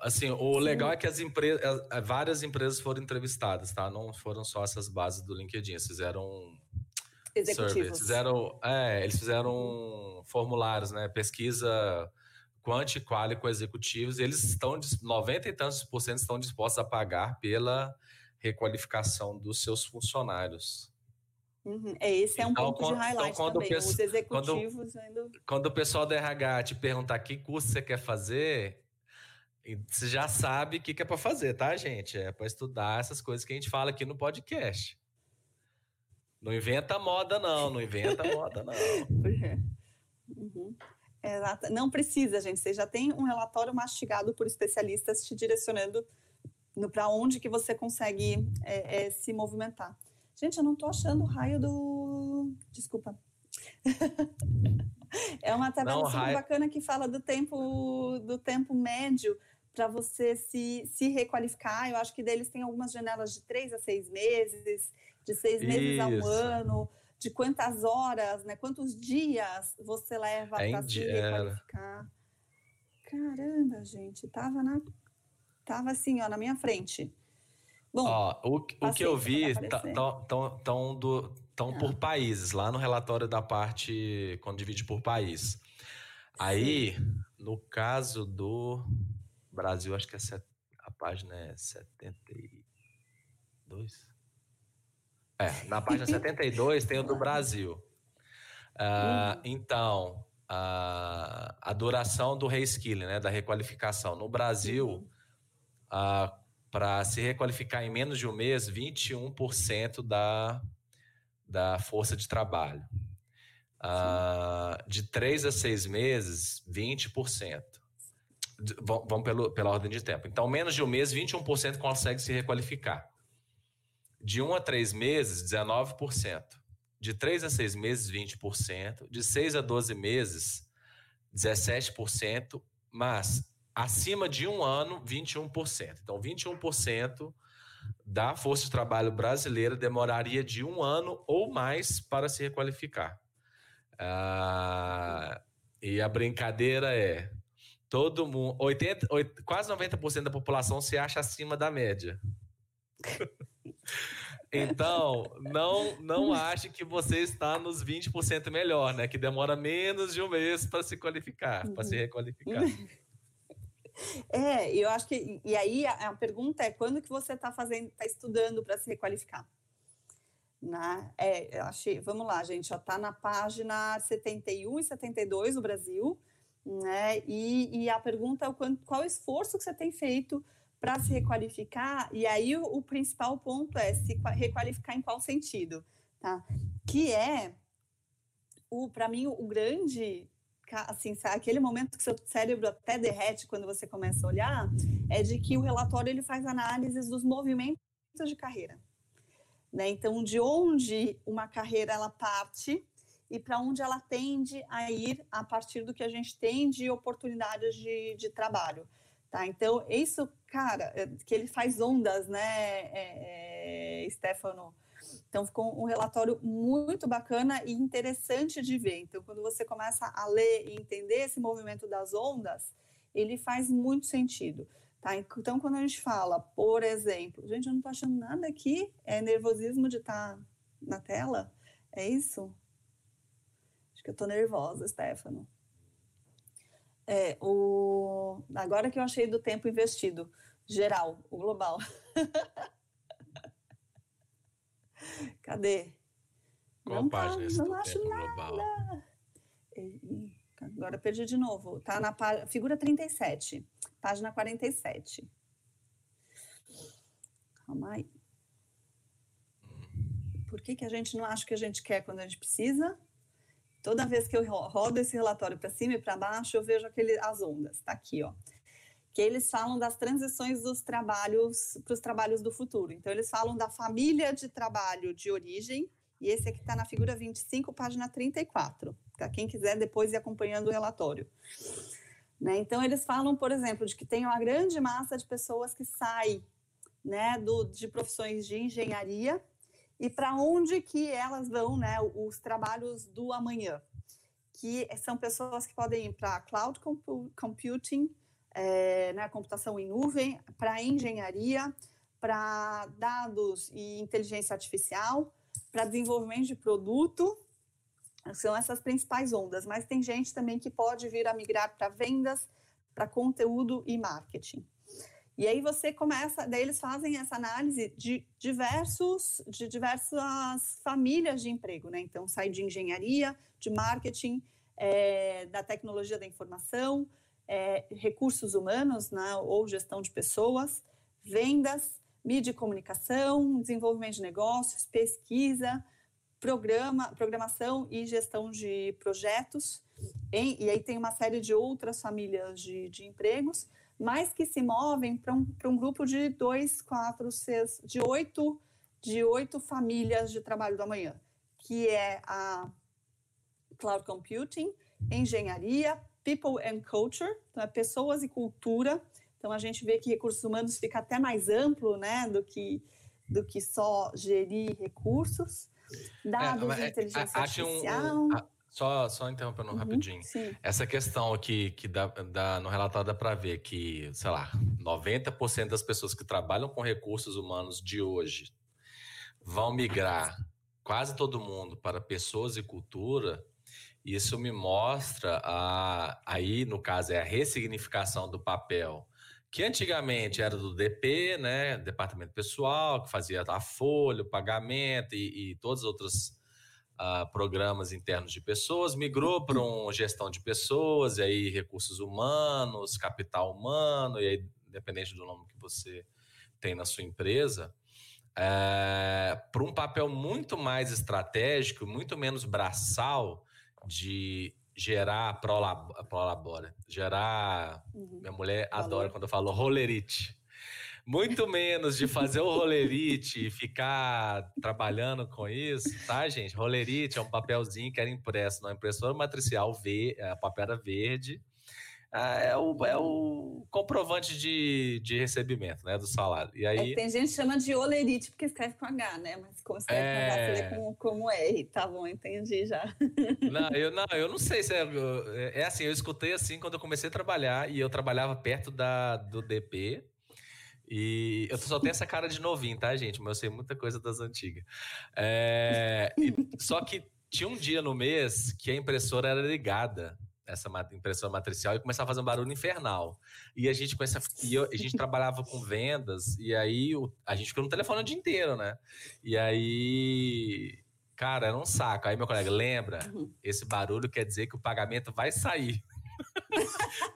Assim, o Sim. legal é que as empresas, várias empresas foram entrevistadas, tá? Não foram só essas bases do LinkedIn, eles fizeram executivos. Fizeram, é, eles fizeram formulários, né? Pesquisa quanti e quali com executivos, eles estão 90 e tantos por cento estão dispostos a pagar pela requalificação dos seus funcionários. Uhum. É, esse é um então, ponto quando, de highlight então, também, os executivos quando, ainda... Quando o pessoal da RH te perguntar que curso você quer fazer, você já sabe o que, que é para fazer, tá, gente? É para estudar essas coisas que a gente fala aqui no podcast. Não inventa moda, não. Não inventa moda, não. Uhum. Exato. Não precisa, gente. Você já tem um relatório mastigado por especialistas te direcionando para onde que você consegue é, é, se movimentar. Gente, eu não estou achando o raio do. Desculpa. é uma tabela super raio... bacana que fala do tempo do tempo médio para você se, se requalificar. Eu acho que deles tem algumas janelas de três a seis meses, de seis meses Isso. a um ano, de quantas horas, né? Quantos dias você leva é para se requalificar. Caramba, gente, tava na estava assim, ó, na minha frente. Bom, ó, o, o que eu vi estão tão, por países, lá no relatório da parte, quando divide por país. Aí, no caso do Brasil, acho que é set, a página é 72. É, na página 72 tem o do Brasil. Uh, então, uh, a duração do reskilling, né, da requalificação. No Brasil, uh, ah, para se requalificar em menos de um mês, 21% da, da força de trabalho. Uh, de três a seis meses, 20%. Vamos pelo, pela ordem de tempo. Então, menos de um mês, 21% consegue se requalificar. De um a três meses, 19%. De três a seis meses, 20%. De seis a 12 meses, 17%. Mas acima de um ano, 21%. Então, 21% da força de trabalho brasileira demoraria de um ano ou mais para se requalificar. Ah, e a brincadeira é: todo mundo, 80, 80 quase 90% da população se acha acima da média. Então, não não ache que você está nos 20% melhor, né? Que demora menos de um mês para se qualificar, para se requalificar. É, eu acho que. E aí a, a pergunta é quando que você está fazendo, está estudando para se requalificar? Né? É, eu achei, vamos lá, gente, já está na página 71 e 72 do Brasil, né? E, e a pergunta é o qual, qual o esforço que você tem feito para se requalificar, e aí o, o, principal ponto é se requalificar em qual sentido, tá? Que é, o para mim, o grande assim, aquele momento que seu cérebro até derrete quando você começa a olhar, é de que o relatório ele faz análises dos movimentos de carreira. Né? Então, de onde uma carreira ela parte e para onde ela tende a ir a partir do que a gente tem de oportunidades de, de trabalho. Tá? Então, isso, cara, é, que ele faz ondas, né, é, é, Stefano? Então, ficou um relatório muito bacana e interessante de ver. Então, quando você começa a ler e entender esse movimento das ondas, ele faz muito sentido. Tá? Então, quando a gente fala, por exemplo, gente, eu não estou achando nada aqui, é nervosismo de estar tá na tela? É isso? Acho que eu estou nervosa, Stefano. É, o... Agora que eu achei do tempo investido, geral, o global. Cadê? Qual não página tá, não acho nada. Global? Agora perdi de novo. Tá na pá... figura 37 página 47. Calma aí. Por que, que a gente não acha que a gente quer quando a gente precisa? Toda vez que eu rodo esse relatório para cima e para baixo, eu vejo aquele, as ondas. Está aqui, ó. Que eles falam das transições dos trabalhos para os trabalhos do futuro. Então, eles falam da família de trabalho de origem, e esse aqui está na figura 25, página 34. Para quem quiser depois ir acompanhando o relatório. Né? Então, eles falam, por exemplo, de que tem uma grande massa de pessoas que sai né, do, de profissões de engenharia e para onde que elas vão, né, os trabalhos do amanhã, que são pessoas que podem ir para cloud computing, é, né, computação em nuvem, para engenharia, para dados e inteligência artificial, para desenvolvimento de produto, são essas principais ondas, mas tem gente também que pode vir a migrar para vendas, para conteúdo e marketing. E aí você começa, daí eles fazem essa análise de diversos, de diversas famílias de emprego, né? Então sai de engenharia, de marketing, é, da tecnologia da informação, é, recursos humanos, né? ou gestão de pessoas, vendas, mídia e comunicação, desenvolvimento de negócios, pesquisa, programa, programação e gestão de projetos, em, e aí tem uma série de outras famílias de, de empregos, mas que se movem para um, um grupo de dois, quatro, seis, de oito, de oito famílias de trabalho do amanhã, que é a cloud computing, engenharia, people and culture, então é pessoas e cultura. Então a gente vê que recursos humanos fica até mais amplo, né, do que do que só gerir recursos. Dados é, de inteligência artificial. Um, Só, só interrompendo uhum, rapidinho. Sim. Essa questão aqui, que dá, dá, no relatório dá para ver que, sei lá, 90% das pessoas que trabalham com recursos humanos de hoje vão migrar quase todo mundo para pessoas e cultura. Isso me mostra, a, aí no caso é a ressignificação do papel, que antigamente era do DP, né, Departamento Pessoal, que fazia a folha, o pagamento e, e todas as outras uh, programas internos de pessoas, migrou para um gestão de pessoas, e aí recursos humanos, capital humano, e aí, independente do nome que você tem na sua empresa, é, para um papel muito mais estratégico, muito menos braçal de gerar prolabora, gerar. Uhum. Minha mulher adora quando eu falo rolerite. Muito menos de fazer o rolerite e ficar trabalhando com isso, tá, gente? Rolerite é um papelzinho que era impresso na impressora matricial, a papel era verde. Ah, é, o, é o comprovante de, de recebimento, né, do salário. E aí... É, tem gente que chama de olerite porque escreve com H, né? Mas como escreve é... com H, você lê com, como R. Tá bom, entendi já. Não, eu não, eu não sei se é, é assim, eu escutei assim quando eu comecei a trabalhar e eu trabalhava perto da, do DP, e eu só tenho essa cara de novinho, tá, gente? Mas eu sei muita coisa das antigas. É, e, só que tinha um dia no mês que a impressora era ligada, essa impressora matricial, e começava a fazer um barulho infernal. E a gente começa, eu, a gente trabalhava com vendas, e aí o, a gente ficou no telefone o dia inteiro, né? E aí. Cara, era um saco. Aí meu colega, lembra? Uhum. Esse barulho quer dizer que o pagamento vai sair.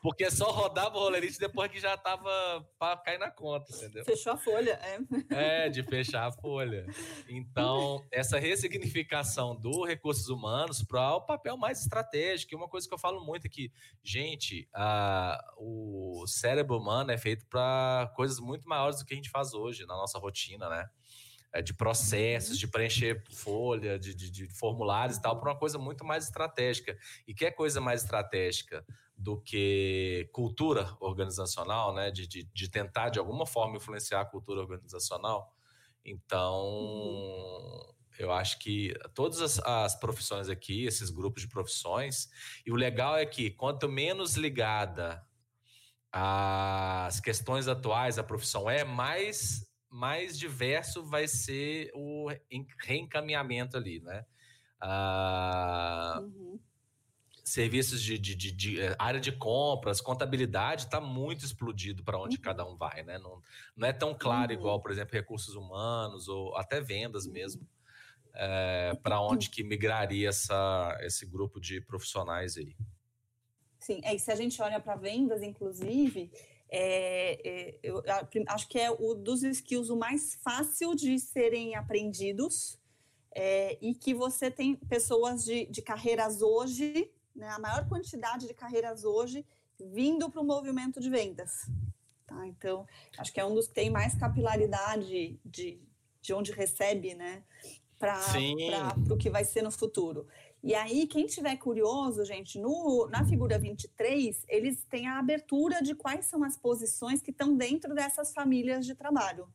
Porque só rodava o rolerite depois que já tava para cair na conta, entendeu? Fechou a folha, é. É, de fechar a folha. Então, essa ressignificação do recursos humanos para o papel mais estratégico, e uma coisa que eu falo muito é que, gente, a, o cérebro humano é feito para coisas muito maiores do que a gente faz hoje na nossa rotina, né? É, de processos, de preencher folha, de, de, de formulários e tal, para uma coisa muito mais estratégica. E que é coisa mais estratégica do que cultura organizacional, né? De, de, de tentar, de alguma forma, influenciar a cultura organizacional. Então, uhum. eu acho que todas as, as, profissões aqui, esses grupos de profissões, e o legal é que quanto menos ligada às questões atuais a profissão é, mais mais diverso vai ser o reencaminhamento ali, né? Ah, uhum. Serviços de, de, de, de, eh, área de compras, contabilidade está muito explodido para onde uhum. cada um vai, né? Não, não é tão claro uhum. igual, por exemplo, recursos humanos ou até vendas mesmo. É, eh, para onde que migraria essa, esse grupo de profissionais aí? Sim, é, e se a gente olha para vendas, inclusive, é, é, eu acho que é o dos skills o mais fácil de serem aprendidos é, e que você tem pessoas de, de carreiras hoje, né, a maior quantidade de carreiras hoje vindo para o movimento de vendas. Tá? Então, acho que é um dos que tem mais capilaridade de, de onde recebe, né, para o que vai ser no futuro. E aí, quem tiver curioso, gente, no, na figura 23, eles têm a abertura de quais são as posições que estão dentro dessas famílias de trabalho.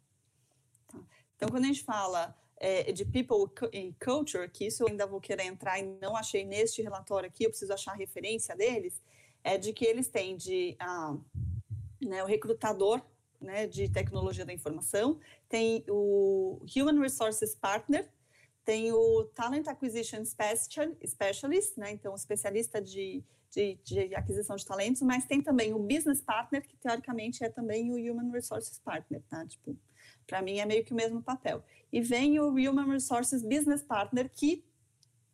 Tá? Então, quando a gente fala é, de people e culture, que isso eu ainda vou querer entrar e não achei neste relatório aqui, eu preciso achar a referência deles, é de que eles têm de ah, né, o recrutador né, de tecnologia da informação, tem o Human Resources Partner, tem o Talent Acquisition Specialist, né? então especialista de, de, de, aquisição de talentos, mas tem também o Business Partner, que teoricamente é também o Human Resources Partner, tá? Tipo, para mim é meio que o mesmo papel. E vem o Human Resources Business Partner, que,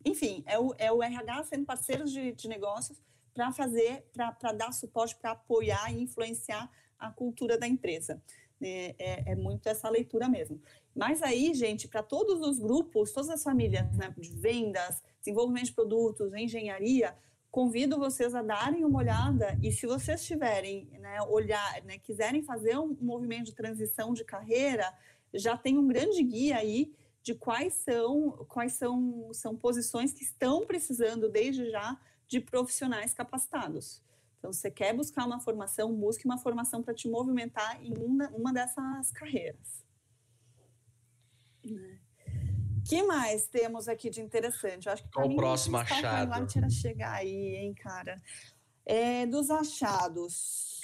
enfim, é o, é o RH sendo parceiro de, de negócios para fazer, para dar suporte, para apoiar e influenciar a cultura da empresa. É, é, é, muito essa leitura mesmo. Mas aí, gente, para todos os grupos, todas as famílias né, de vendas, desenvolvimento de produtos, engenharia, convido vocês a darem uma olhada e se vocês tiverem, né, olhar, né, quiserem fazer um movimento de transição de carreira, já tem um grande guia aí de quais são quais são, são posições que estão precisando desde já de profissionais capacitados. Então, você quer buscar uma formação, busque uma formação para te movimentar em uma, uma dessas carreiras. Que mais temos aqui de interessante? Eu acho que Qual o próximo achado? Vai chegar aí, hein, cara? É, dos achados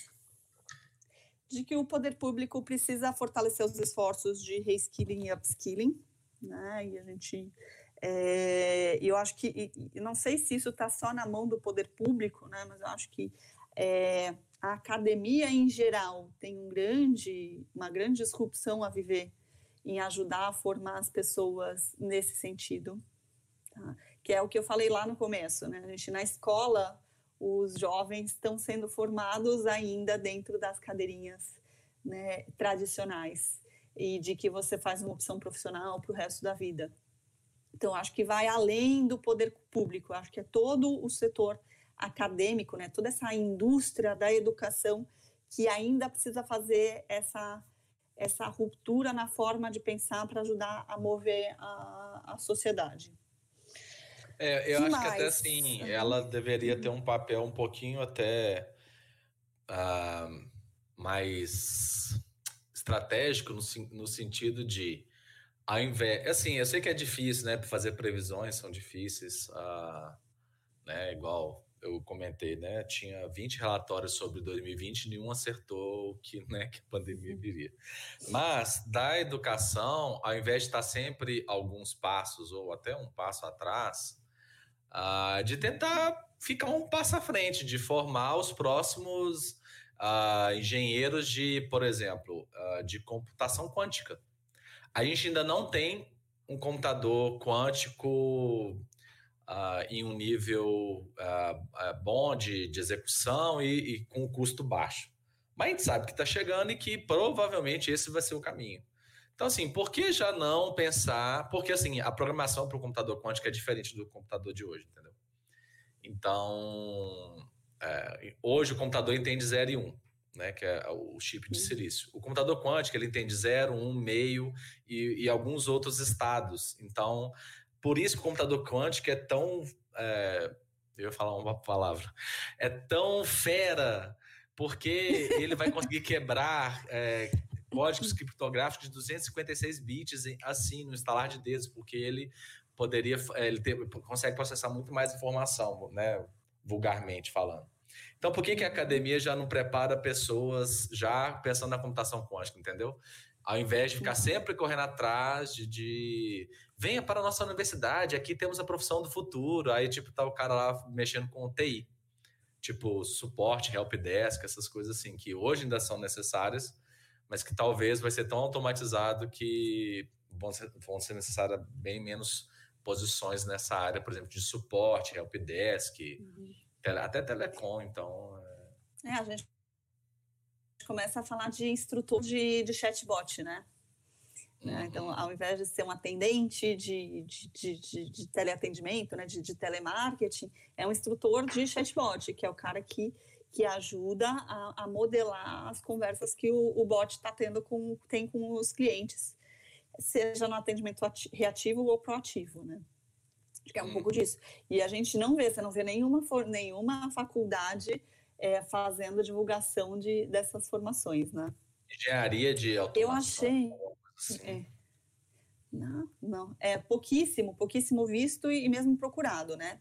de que o poder público precisa fortalecer os esforços de reskilling e upskilling, né? E a gente, é, eu acho que, não sei se isso está só na mão do poder público, né? Mas eu acho que é, a academia em geral tem um grande, uma grande disrupção a viver em ajudar a formar as pessoas nesse sentido, tá? que é o que eu falei lá no começo, né? A gente na escola, os jovens estão sendo formados ainda dentro das cadeirinhas né, tradicionais e de que você faz uma opção profissional para o resto da vida. Então, acho que vai além do poder público, acho que é todo o setor acadêmico, né, toda essa indústria da educação que ainda precisa fazer essa essa ruptura na forma de pensar para ajudar a mover a, a sociedade. É, eu que acho mais? que até assim, ela deveria ter um papel um pouquinho até uh, mais estratégico no, no sentido de ao invés, assim, eu sei que é difícil, né, fazer previsões são difíceis, uh, né, igual eu comentei, né? Tinha 20 relatórios sobre 2020, nenhum acertou que, né, que a pandemia viria. Mas da educação, ao invés de estar sempre alguns passos ou até um passo atrás, uh, de tentar ficar um passo à frente, de formar os próximos uh, engenheiros de, por exemplo, uh, de computação quântica. A gente ainda não tem um computador quântico uh, em um nível uh, bom de, de execução e, e, com custo baixo. Mas a gente sabe que está chegando e que provavelmente esse vai ser o caminho. Então, assim, por que já não pensar? Porque, assim, a programação para o computador quântico é diferente do computador de hoje, entendeu? Então, é, hoje o computador entende 0 e 1. Um né, que é o chip de silício. O computador quântico ele entende 0, 1, um, meio e, e, alguns outros estados. Então, por isso que o computador quântico é tão. É, eu ia falar uma palavra. É tão fera, porque ele vai conseguir quebrar é, códigos criptográficos de 256 bits assim, no instalar de dedos, porque ele poderia. É, ele ter, consegue processar muito mais informação, né? Vulgarmente falando. Então, por que, que a academia já não prepara pessoas já pensando na computação quântica, entendeu? Ao invés de ficar sempre correndo atrás de, de venha para a nossa universidade, aqui temos a profissão do futuro. Aí, tipo, tá o cara lá mexendo com TI, tipo, suporte, helpdesk, essas coisas assim, que hoje ainda são necessárias, mas que talvez vai ser tão automatizado que vão ser, vão ser necessárias bem menos posições nessa área, por exemplo, de suporte, helpdesk, uhum. tele, até telecom, então... É... é, a gente começa a falar de instrutor de, de chatbot, né? Né? Então, uhum. ao invés de ser um atendente de, de, de, de teleatendimento, né? de, telemarketing, é um instrutor de chatbot, que é o cara que, que ajuda a, a modelar as conversas que o, o bot está tendo com, tem com os clientes, seja no atendimento reativo ou proativo. Né? Acho que é um pouco uhum. disso. E a gente não vê, você não vê nenhuma, nenhuma faculdade é, fazendo divulgação de, dessas formações, né? Engenharia de automação. Eu achei... É. Não, não. É pouquíssimo, pouquíssimo visto e, mesmo procurado, né?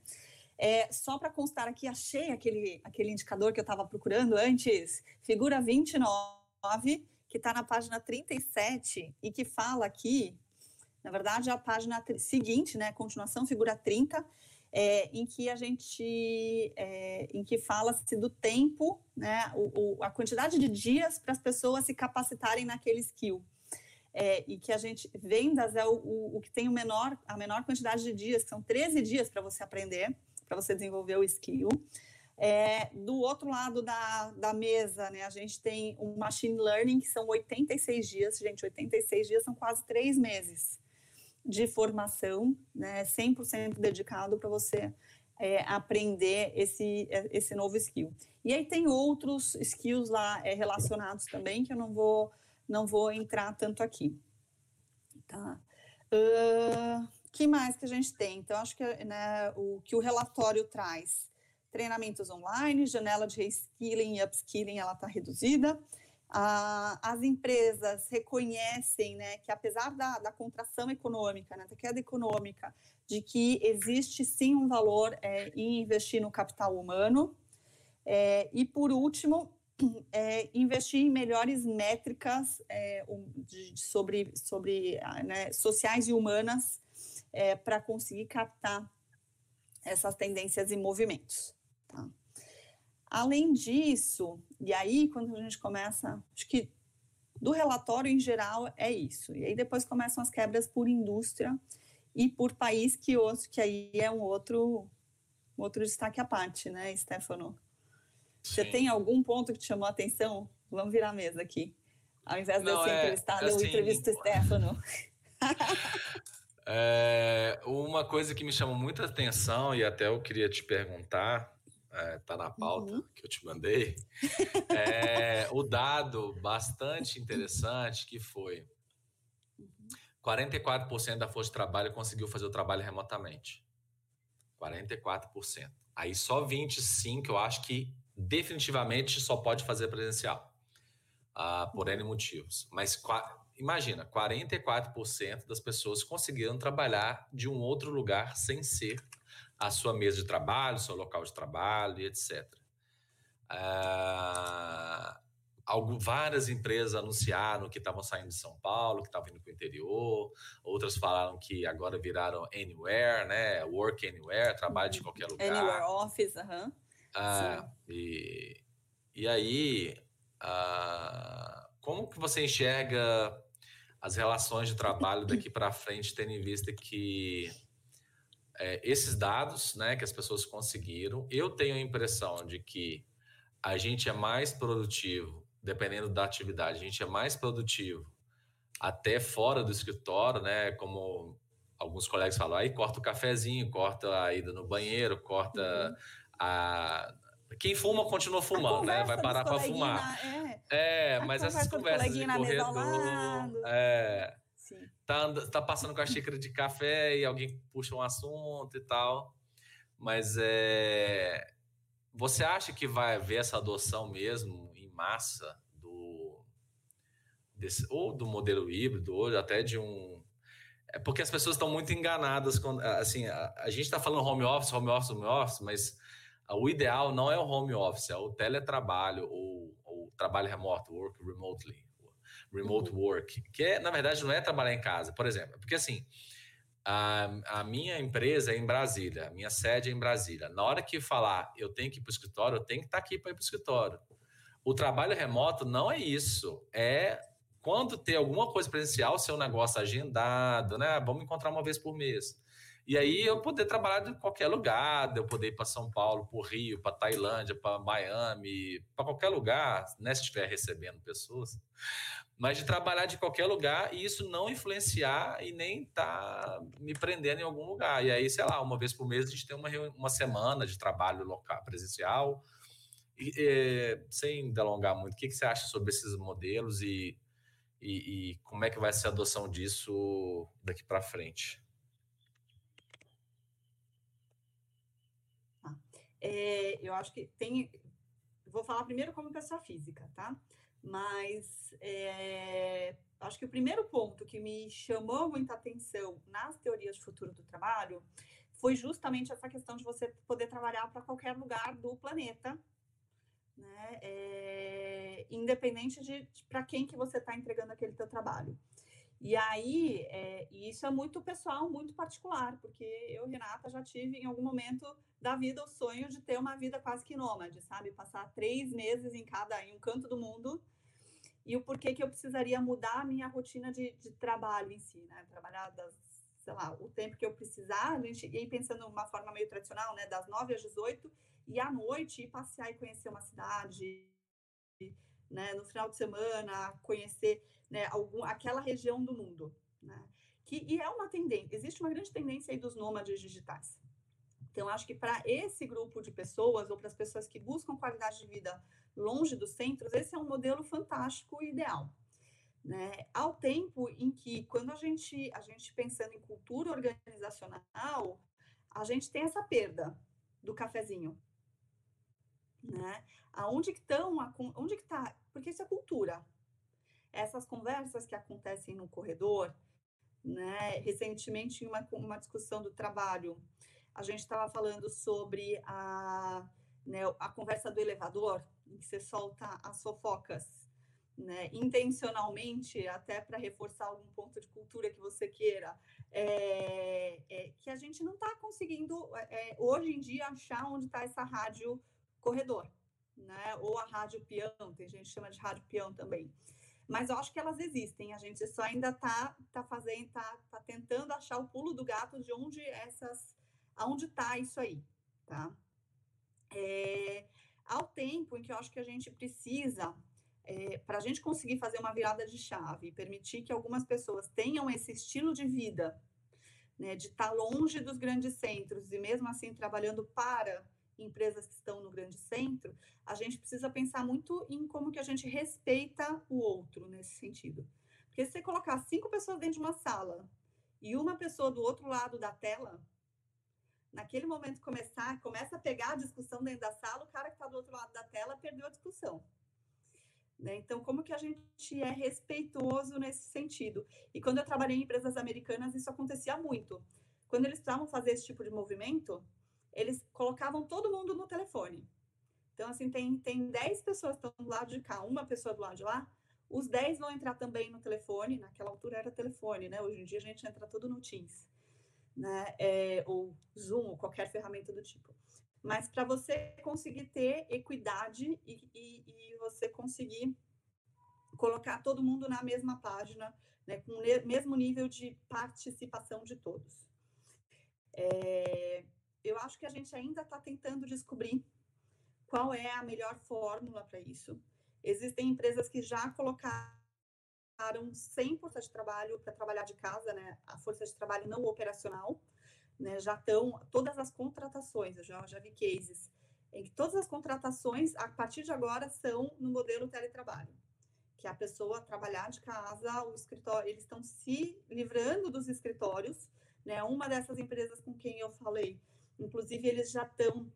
É, só para constar aqui, achei aquele, aquele indicador que eu estava procurando antes, figura 29, que está na página 37 e que fala aqui, na verdade, a página seguinte, né, continuação, figura 30, é, em que a gente, é, em que fala-se do tempo, né, o, o, a quantidade de dias para as pessoas se capacitarem naquele skill. É, e que a gente vendas é o, o, o, que tem o menor, a menor quantidade de dias, que são 13 dias para você aprender, para você desenvolver o skill. É, do outro lado da, da mesa, né, a gente tem o machine learning, que são 86 dias, gente, 86 dias são quase três meses de formação, né, 100% dedicado para você é, aprender esse, esse novo skill. E aí tem outros skills lá é, relacionados também, que eu não vou não vou entrar tanto aqui. Tá? Uh, que mais que a gente tem? Então, acho que né, o que o relatório traz. Treinamentos online, janela de reskilling e upskilling, ela está reduzida. Ah, as empresas reconhecem né, que, apesar da, da contração econômica, né, da queda econômica, de que existe sim um valor é, em investir no capital humano. É, e, por último, é, investir em melhores métricas é, de, sobre, sobre né, sociais e humanas é, para conseguir captar essas tendências e movimentos. Tá? Além disso, e aí quando a gente começa, acho que do relatório em geral é isso. E aí depois começam as quebras por indústria e por país que outro, que aí é um outro um outro destaque à parte, né, Stefano? Você tem algum ponto que te chamou a atenção? Vamos virar a mesa aqui. Ao invés Não, de eu ser é, entrevistada, assim, eu entrevisto o Stefano. é, uma coisa que me chamou muita atenção e até eu queria te perguntar é, tá na pauta uhum. que eu te mandei, é o dado bastante interessante que foi 44% da força de trabalho conseguiu fazer o trabalho remotamente. 44%. Aí só 25% eu acho que definitivamente só pode fazer presencial. Uh, por N motivos. Mas imagina, 44% das pessoas conseguiram trabalhar de um outro lugar sem ser a sua mesa de trabalho, seu local de trabalho e etc. Ah, algo, várias empresas anunciaram que estavam saindo de São Paulo, que estavam indo para o interior, outras falaram que agora viraram anywhere, né? Work anywhere, trabalho de qualquer lugar. Anywhere office, aham. Uh -huh. uh, e, e aí, uh, como que você enxerga as relações de trabalho daqui para frente, tendo em vista que é, esses dados né, que as pessoas conseguiram, eu tenho a impressão de que a gente é mais produtivo, dependendo da atividade, a gente é mais produtivo até fora do escritório, né? Como alguns colegas falam, aí corta o cafezinho, corta a ida no banheiro, corta uhum. a. Quem fuma continua fumando, né? Vai parar para fumar. É, é mas essas conversas de corredor. É, tá, tá passando com a xícara de café e alguém puxa um assunto e tal. Mas é, você acha que vai haver essa adoção mesmo em massa do desse, ou do modelo híbrido ou até de um é porque as pessoas estão muito enganadas quando assim a, a gente está falando home office, home office, home office, mas o ideal não é o home office, é o teletrabalho ou o trabalho remoto, work remotely remote work, que é, na verdade não é trabalhar em casa, por exemplo, porque assim, a, a minha empresa é em Brasília, a minha sede é em Brasília. Na hora que falar eu tenho que ir para o escritório, eu tenho que estar aqui para ir para o escritório. O trabalho remoto não é isso, é quando ter alguma coisa presencial, seu negócio agendado, né? Vamos encontrar uma vez por mês. E aí eu poder trabalhar de qualquer lugar, eu poder ir para São Paulo, para o Rio, para Tailândia, para Miami, para qualquer lugar, né? Se estiver recebendo pessoas mas de trabalhar de qualquer lugar e isso não influenciar e nem tá me prendendo em algum lugar. E aí, sei lá, uma vez por mês a gente tem uma, uma semana de trabalho local, presencial. E, e, sem delongar muito, o que, que você acha sobre esses modelos e, e, e como é que vai ser a adoção disso daqui para frente? Ah, é, eu acho que tem. Vou falar primeiro como pessoa física, tá? Mas é, acho que o primeiro ponto que me chamou muita atenção nas teorias de futuro do trabalho foi justamente essa questão de você poder trabalhar para qualquer lugar do planeta, né? É, independente de, de para quem que você está entregando aquele teu trabalho. E aí, é, isso é muito pessoal, muito particular, porque eu, Renata, já tive em algum momento da vida o sonho de ter uma vida quase que nômade, sabe? Passar três meses em cada, em um canto do mundo, e o porquê que eu precisaria mudar a minha rotina de, de trabalho em si, né? Trabalhar das, sei lá, o tempo que eu precisar, a gente, e aí pensando uma forma meio tradicional, né? Das nove às 18, e à noite ir passear e conhecer uma cidade, né? No final de semana, conhecer né, algum, aquela região do mundo, né? Que, e é uma tendência, existe uma grande tendência aí dos nômades digitais. Então, acho que para esse grupo de pessoas, ou para as pessoas que buscam qualidade de vida longe dos centros, esse é um modelo fantástico e ideal. Né? Ao tempo em que, quando a gente, a gente pensando em cultura organizacional, a gente tem essa perda do cafezinho. né? Aonde que estão, onde que está? Porque isso é cultura. Essas conversas que acontecem no corredor, né? Recentemente, em uma, uma discussão do trabalho, a gente estava falando sobre a, né, a conversa do elevador, em que você solta as fofocas né, intencionalmente, até para reforçar algum ponto de cultura que você queira, é, é, que a gente não está conseguindo, é, hoje em dia, achar onde está essa rádio corredor, né? ou a rádio peão, tem gente que chama de rádio peão também. Mas eu acho que elas existem, a gente só ainda está tá fazendo, está tá tentando achar o pulo do gato de onde essas, aonde está isso aí, tá? É, ao tempo em que eu acho que a gente precisa é, para a gente conseguir fazer uma virada de chave e permitir que algumas pessoas tenham esse estilo de vida, né, de estar tá longe dos grandes centros e mesmo assim trabalhando para empresas que estão no grande centro, a gente precisa pensar muito em como que a gente respeita o outro nesse sentido. Porque se você colocar cinco pessoas dentro de uma sala e uma pessoa do outro lado da tela, naquele momento começar, começa a pegar a discussão dentro da sala, o cara que está do outro lado da tela perdeu a discussão. Né? Então, como que a gente é respeitoso nesse sentido? E quando eu trabalhei em empresas americanas, isso acontecia muito. Quando eles precisavam fazer esse tipo de movimento, eles colocavam todo mundo no telefone. Então, assim, tem, tem 10 pessoas que estão do lado de cá, uma pessoa do lado de lá, os 10 vão entrar também no telefone, naquela altura era telefone, né? Hoje em dia a gente entra tudo no Teams, né? É, ou Zoom, ou qualquer ferramenta do tipo mas para você conseguir ter equidade e, e, e, você conseguir colocar todo mundo na mesma página, né, com o mesmo nível de participação de todos. É, eu acho que a gente ainda está tentando descobrir qual é a melhor fórmula para isso. Existem empresas que já colocaram 100% de trabalho para trabalhar de casa, né, a força de trabalho não operacional, né, já estão todas as contratações, eu já, já vi cases em que todas as contratações, a partir de agora, são no modelo teletrabalho, que a pessoa trabalhar de casa, o escritório, eles estão se livrando dos escritórios, né, uma dessas empresas com quem eu falei, inclusive eles já estão,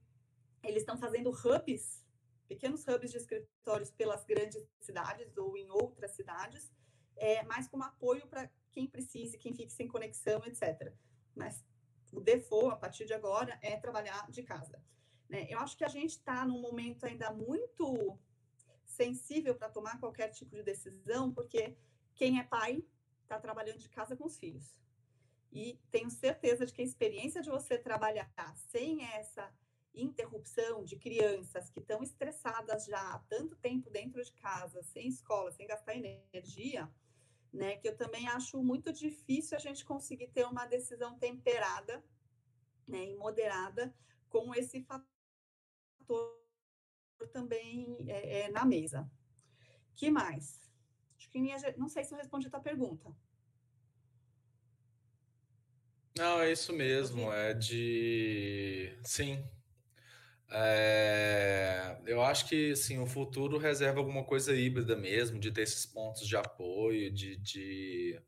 eles estão fazendo hubs, pequenos hubs de escritórios pelas grandes cidades ou em outras cidades, é, mais como apoio para quem precise, quem fique sem conexão, etc. Mas o default, a partir de agora, é trabalhar de casa. Né? Eu acho que a gente está num momento ainda muito sensível para tomar qualquer tipo de decisão, porque quem é pai está trabalhando de casa com os filhos. E tenho certeza de que a experiência de você trabalhar sem essa interrupção de crianças que estão estressadas já há tanto tempo dentro de casa, sem escola, sem gastar energia, né? Que eu também acho muito difícil a gente conseguir ter uma decisão temperada, né, e moderada com esse fator também é, é, na mesa. Que mais? Acho que não sei se eu respondi a tua pergunta. Não, é isso mesmo. É de. Sim, é, eu acho que assim, o futuro reserva alguma coisa híbrida mesmo, de ter esses pontos de apoio, de, de,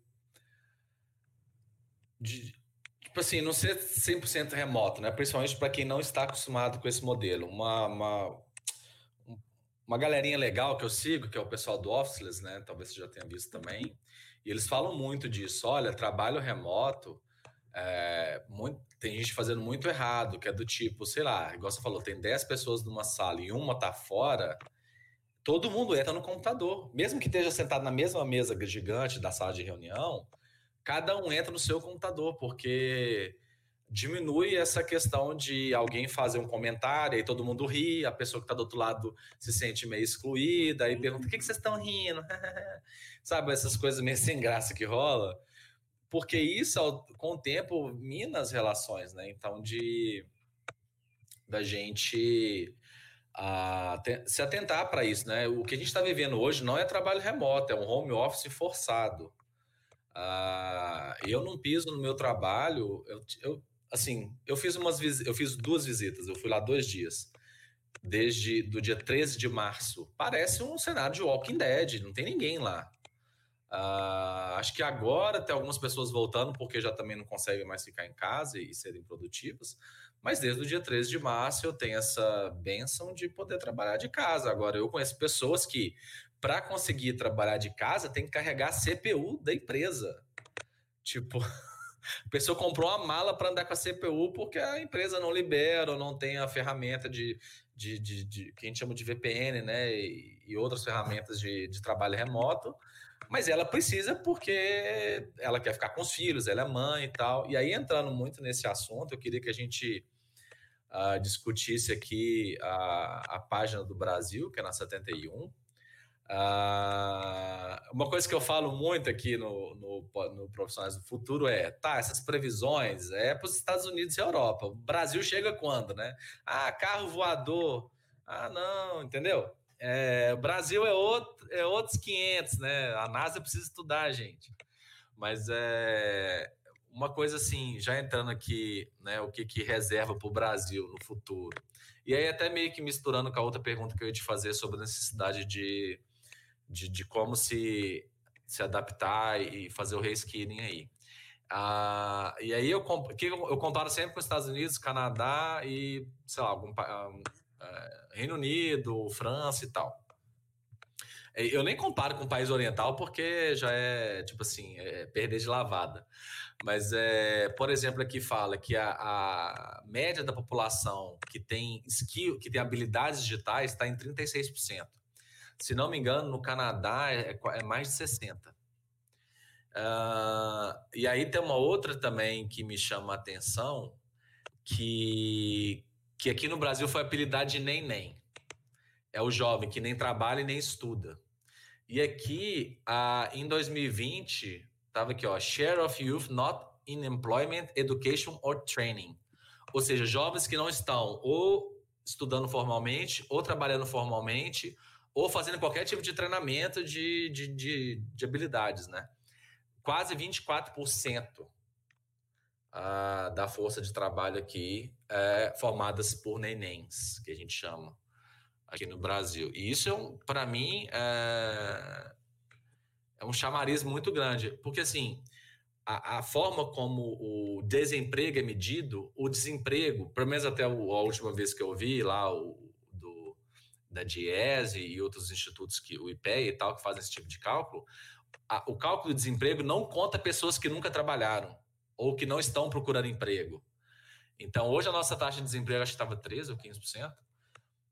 de tipo assim, não ser 100% remoto, né? Principalmente para quem não está acostumado com esse modelo. Uma, uma, uma galerinha legal que eu sigo, que é o pessoal do Officeless, né? Talvez você já tenha visto também. E eles falam muito disso. Olha, trabalho remoto é, muito, tem gente fazendo muito errado, que é do tipo, sei lá, igual você falou, tem 10 pessoas numa sala e uma tá fora, todo mundo entra no computador. Mesmo que esteja sentado na mesma mesa gigante da sala de reunião, cada um entra no seu computador, porque diminui essa questão de alguém fazer um comentário e todo mundo ri, a pessoa que está do outro lado se sente meio excluída e pergunta: o que, que vocês estão rindo? Sabe, essas coisas meio sem graça que rola porque isso, com o tempo, mina as relações, né? Então, de da gente a, se atentar para isso, né? O que a gente está vivendo hoje não é trabalho remoto, é um home office forçado. Ah, eu não piso no meu trabalho, eu, eu, assim, eu fiz umas eu fiz duas visitas, eu fui lá dois dias, desde do dia 13 de março. Parece um cenário de Walking Dead, não tem ninguém lá. Uh, acho que agora tem algumas pessoas voltando porque já também não conseguem mais ficar em casa e, e serem produtivas. Mas desde o dia 13 de março eu tenho essa benção de poder trabalhar de casa. Agora, eu conheço pessoas que, para conseguir trabalhar de casa, tem que carregar a CPU da empresa. Tipo, a pessoa comprou uma mala para andar com a CPU porque a empresa não libera ou não tem a ferramenta de, de, de, de que a gente chama de VPN, né? E, e outras ferramentas de, de trabalho remoto mas ela precisa porque ela quer ficar com os filhos, ela é mãe e tal. E aí, entrando muito nesse assunto, eu queria que a gente uh, discutisse aqui a, a página do Brasil, que é na 71. Uh, ah, uma coisa que eu falo muito aqui no, no, no, Profissionais do Futuro é, tá, essas previsões é para os Estados Unidos e Europa. O Brasil chega quando, né? Ah, carro voador. Ah, não, entendeu? É, o Brasil é, outro, é outros 500, né? A NASA precisa estudar, gente. Mas é uma coisa assim, já entrando aqui, né? O que, que reserva para o Brasil no futuro. E aí, até meio que misturando com a outra pergunta que eu ia te fazer sobre a necessidade de, de, de como se, se adaptar e fazer o reskilling aí. Ah, e aí eu, eu comparo sempre com os Estados Unidos, Canadá e, sei lá, algum, é, Reino Unido, França e tal. É, eu nem comparo com o país oriental porque já é, tipo assim, é perder de lavada. Mas, é, por exemplo, aqui fala que a, a, média da população que tem skill, que tem habilidades digitais está em 36%. Se não me engano, no Canadá é, é mais de 60%. Uh, ah, e aí tem uma outra também que me chama a atenção, que, que aqui no Brasil foi apelidado de nem nem. É o jovem que nem trabalha e nem estuda. E aqui, ah, em 2020, estava aqui, ó, share of youth not in employment, education or training. Ou seja, jovens que não estão ou estudando formalmente, ou trabalhando formalmente, ou fazendo qualquer tipo de treinamento de, de, de, de habilidades, né? Quase 24% da força de trabalho aqui é, formadas por nenéns, que a gente chama aqui no Brasil. E isso, é para mim, é, é, um chamariz muito grande, porque assim, a, a, forma como o desemprego é medido, o desemprego, pelo menos até a última vez que eu vi lá, o, do, da Diese e outros institutos, que o IPE e tal, que fazem esse tipo de cálculo, a, o cálculo do desemprego não conta pessoas que nunca trabalharam ou que não estão procurando emprego. Então, hoje a nossa taxa de desemprego acho que estava 13% ou 15%,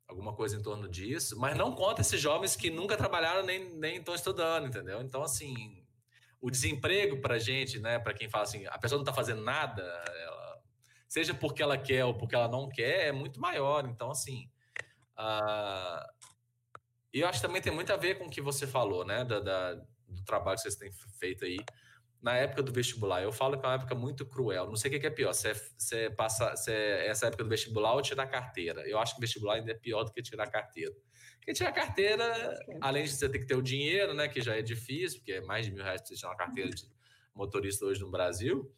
alguma coisa em torno disso, mas não conta esses jovens que nunca trabalharam nem, nem estão estudando, entendeu? Então, assim, o desemprego para gente, né, para quem fala assim, a pessoa não está fazendo nada, ela, seja porque ela quer ou porque ela não quer, é muito maior. Então, assim, uh, e eu acho que também tem muito a ver com o que você falou, né, da, da do trabalho que vocês têm feito aí na época do vestibular. Eu falo que é uma época muito cruel. Não sei o que é pior, se é, é, passa, é essa época do vestibular ou tirar carteira. Eu acho que o vestibular ainda é pior do que tirar carteira. Porque tirar carteira, além de você ter que ter o dinheiro, né, que já é difícil, porque é mais de mil reais para você tirar uma carteira de motorista hoje no Brasil.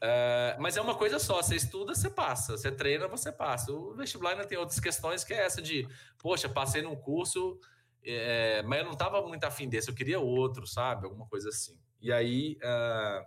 É, mas é uma coisa só, você estuda, você passa, você treina, você passa. O vestibular ainda tem outras questões, que é essa de, poxa, passei num curso, é, mas eu não estava muito afim desse, eu queria outro, sabe? Alguma coisa assim. E aí, uh,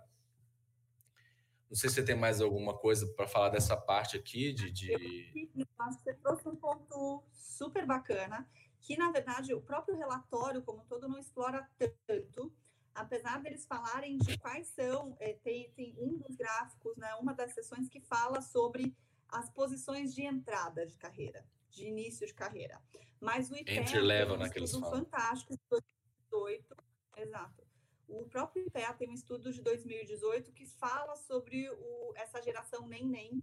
não sei se você tem mais alguma coisa para falar dessa parte aqui de, de... Eu acho que você trouxe um ponto super bacana, que na verdade o próprio relatório como um todo não explora tanto, apesar deles falarem de quais são, é, tem, tem um dos gráficos, né, uma das sessões que fala sobre as posições de entrada de carreira, de início de carreira. Mas o IPE Entry level, um naqueles fantástico, 2018, exato. O próprio IPEA tem um estudo de 2018 que fala sobre o, essa geração nem-nem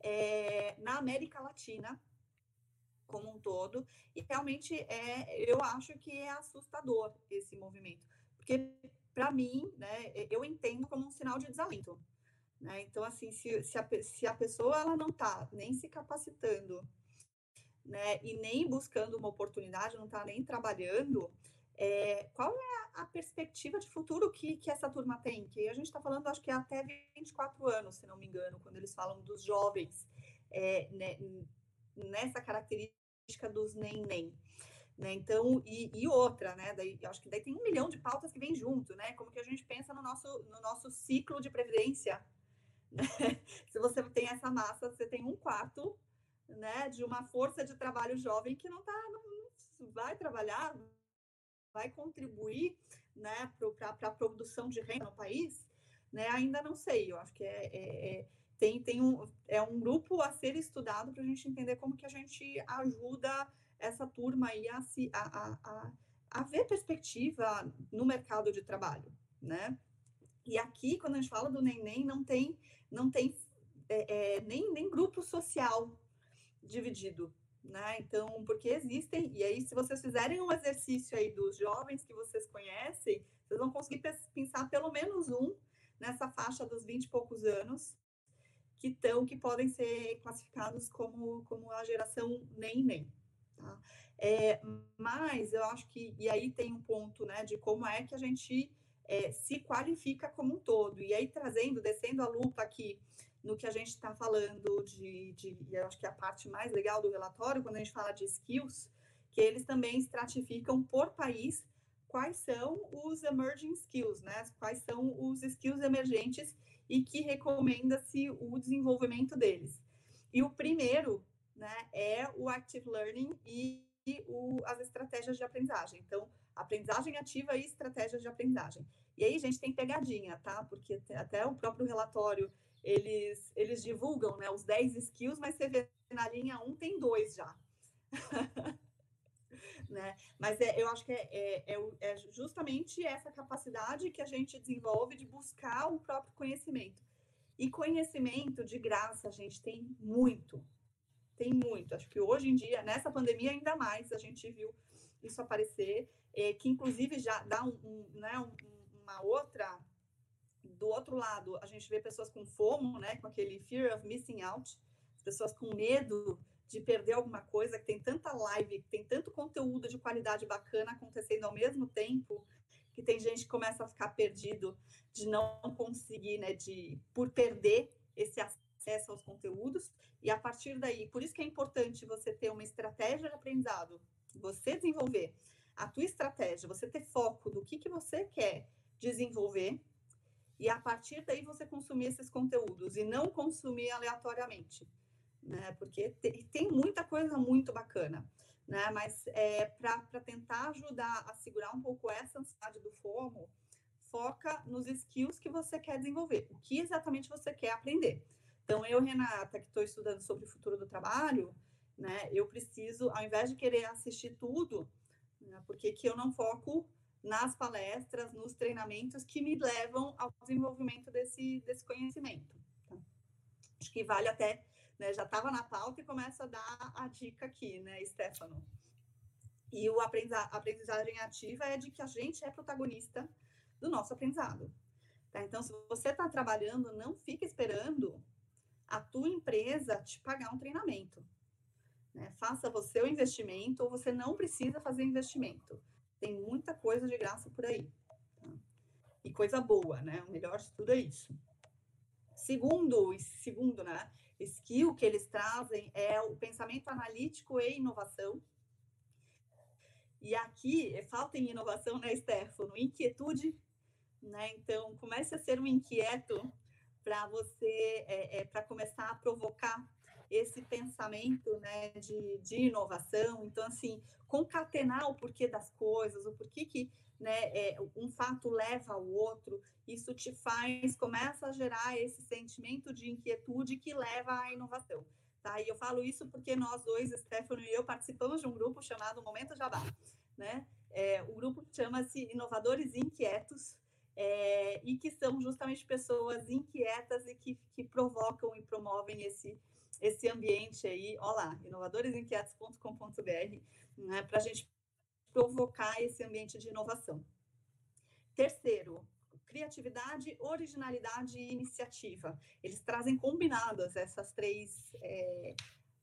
é, na América Latina como um todo. E realmente é, eu acho que é assustador esse movimento. Porque, para mim, né, eu entendo como um sinal de desalento. Né? Então, assim, se, se, a, se a pessoa ela não está nem se capacitando né, e nem buscando uma oportunidade, não está nem trabalhando, é, qual é a, perspectiva de futuro que, que essa turma tem? Que a gente está falando, acho que é até 24 anos, se não me engano, quando eles falam dos jovens é, né, nessa característica dos nem-nem. Né? Então, e, e, outra, né? Daí, acho que daí tem um milhão de pautas que vem junto, né? Como que a gente pensa no nosso, no nosso ciclo de previdência. Né? Se você tem essa massa, você tem um quarto né, de uma força de trabalho jovem que não, tá, não, não vai trabalhar, vai contribuir né, para a produção de renda no país, né, ainda não sei. Eu acho que é, é, é tem, tem um, é um grupo a ser estudado para a gente entender como que a gente ajuda essa turma aí a, se, a, a, a, ver perspectiva no mercado de trabalho, né? E aqui, quando a gente fala do neném, não tem, não tem é, é, nem, nem grupo social dividido, né? Então, porque existem, e aí, se vocês fizerem um exercício aí dos jovens que vocês conhecem, vocês vão conseguir pensar pelo menos um nessa faixa dos 20 e poucos anos, que estão, que podem ser classificados como, como a geração nem nem. Tá? É, mas eu acho que, e aí tem um ponto, né, de como é que a gente é, se qualifica como um todo. E aí trazendo, descendo a lupa aqui no que a gente está falando de, de, e eu acho que é a parte mais legal do relatório, quando a gente fala de skills, que eles também estratificam por país quais são os emerging skills, né? Quais são os skills emergentes e que recomenda-se o desenvolvimento deles. E o primeiro né, é o Active Learning e, e o, as estratégias de aprendizagem. Então, aprendizagem ativa e estratégias de aprendizagem. E aí, gente, tem pegadinha, tá? Porque até o próprio relatório, eles, eles divulgam né, os 10 skills, mas você vê na linha 1 tem dois já. né? Mas é, eu acho que é, é, é, é, justamente essa capacidade que a gente desenvolve de buscar o próprio conhecimento. E conhecimento de graça, a gente tem muito. Tem muito. Acho que hoje em dia, nessa pandemia, ainda mais, a gente viu isso aparecer, é, que inclusive já dá um, um, né, um, uma outra. Do outro lado, a gente vê pessoas com FOMO, né, com aquele fear of missing out, pessoas com medo de perder alguma coisa, que tem tanta live, que tem tanto conteúdo de qualidade bacana acontecendo ao mesmo tempo, que tem gente que começa a ficar perdido de não conseguir, né, de por perder esse acesso aos conteúdos, e a partir daí, por isso que é importante você ter uma estratégia de aprendizado, você desenvolver a tua estratégia, você ter foco do que que você quer desenvolver, e a partir daí você consumir esses conteúdos e não consumir aleatoriamente né? Porque tem, tem muita coisa muito bacana, né? Mas é, para tentar ajudar a segurar um pouco essa ansiedade do FOMO, foca nos skills que você quer desenvolver, o que exatamente você quer aprender. Então, eu, Renata, que estou estudando sobre o futuro do trabalho, né? Eu preciso, ao invés de querer assistir tudo, né, que eu não foco nas palestras, nos treinamentos que me levam ao desenvolvimento desse, desse conhecimento. Tá? Acho que vale até né? Já estava na pauta e começa a dar a dica aqui, né, Stefano? E o aprendizagem ativa é de que a gente é protagonista do nosso aprendizado. Tá? Então, se você está trabalhando, não fique esperando a tua empresa te pagar um treinamento. Né? Faça você o investimento ou você não precisa fazer investimento. Tem muita coisa de graça por aí. Tá? E coisa boa, né? O melhor de tudo é isso. Segundo, segundo, né? skill que eles trazem é o pensamento analítico e inovação. E aqui falta em inovação, né, Stefano? Inquietude, né? Então, comece a ser um inquieto para você, é, é, para começar a provocar esse pensamento né, de, de inovação. Então, assim, concatenar o porquê das coisas, o porquê que né, é, um fato leva ao outro, isso te faz, começa a gerar esse sentimento de inquietude que leva à inovação. Tá? E eu falo isso porque nós dois, Stefano e eu, participamos de um grupo chamado Momento Jabá. Né? É, o grupo chama-se Inovadores Inquietos, é, e que são justamente pessoas inquietas e que, que provocam e promovem esse, esse ambiente aí. Olha lá, inovadoresinquietos.com.br, né, para a gente provocar esse ambiente de inovação. Terceiro, criatividade, originalidade e iniciativa. Eles trazem combinadas essas três é,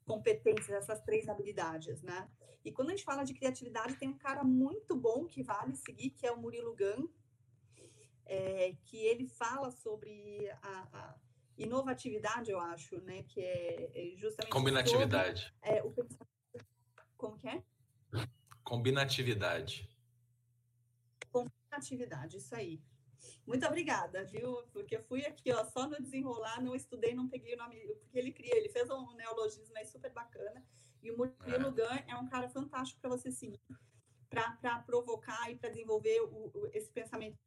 competências, essas três habilidades, né? E quando a gente fala de criatividade, tem um cara muito bom que vale seguir, que é o Murilo Gun, é, que ele fala sobre a, a, inovatividade, eu acho, né? Que é, é justamente... Combinatividade. Sobre, é, o, como que é? Combinatividade. Combinatividade, isso aí. Muito obrigada, viu? Porque eu fui aqui, ó, só no desenrolar, não estudei, não peguei o nome, porque ele cria, ele fez um neologismo aí super bacana. E o Murilo é. Gun é um cara fantástico para você seguir, para provocar e para desenvolver o, o, esse pensamento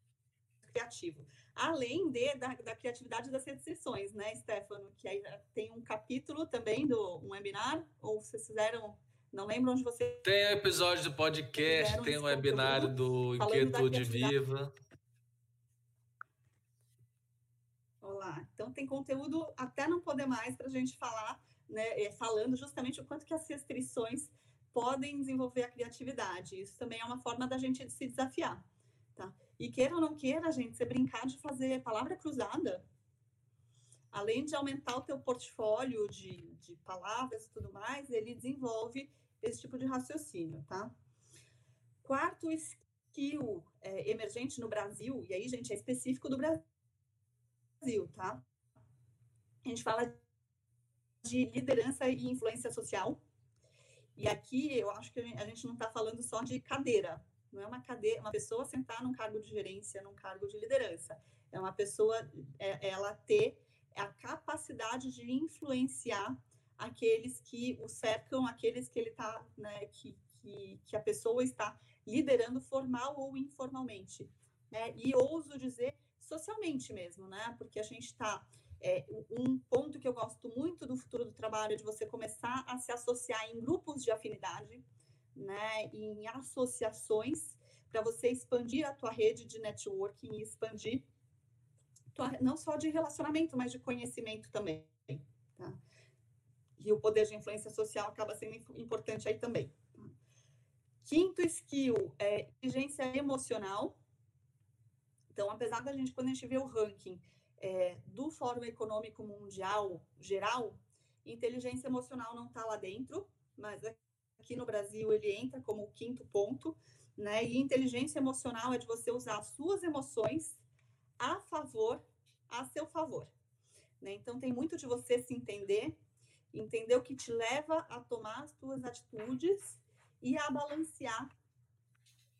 criativo. Além de, da, da criatividade das restrições, né, Stefano? Que aí tem um capítulo também do um webinar, ou vocês fizeram não lembro onde você. Tem episódio do podcast, tem um webinário do Inquietude Viva. Olá. Então tem conteúdo até não poder mais para a gente falar, né? É, falando justamente o quanto que as restrições podem desenvolver a criatividade. Isso também é uma forma da gente se desafiar. Tá? E queira ou não queira, gente, você brincar de fazer palavra cruzada, além de aumentar o teu portfólio de, de palavras e tudo mais, ele desenvolve esse tipo de raciocínio, tá? Quarto skill é, emergente no Brasil, e aí, gente, é específico do Brasil, tá? A gente fala de liderança e influência social, e aqui eu acho que a gente não está falando só de cadeira, não é uma cadeira, uma pessoa sentar num cargo de gerência, num cargo de liderança. É uma pessoa, é, ela ter a capacidade de influenciar aqueles que o cercam, aqueles que ele está, né, que, que, que, a pessoa está liderando formal ou informalmente, né? E ouso dizer socialmente mesmo, né? Porque a gente está é, um ponto que eu gosto muito do futuro do trabalho é de você começar a se associar em grupos de afinidade, né? Em associações para você expandir a tua rede de networking e expandir tua, não só de relacionamento, mas de conhecimento também, tá? E o poder de influência social acaba sendo importante aí também. Tá? Quinto skill é inteligência emocional. Então, apesar da gente, quando a gente vê o ranking é, do Fórum Econômico Mundial geral, inteligência emocional não está lá dentro, mas aqui no Brasil ele entra como o quinto ponto, né? E inteligência emocional é de você usar as suas emoções a favor, a seu favor. Né? Então, tem muito de você se entender entender o que te leva a tomar as tuas atitudes e a balancear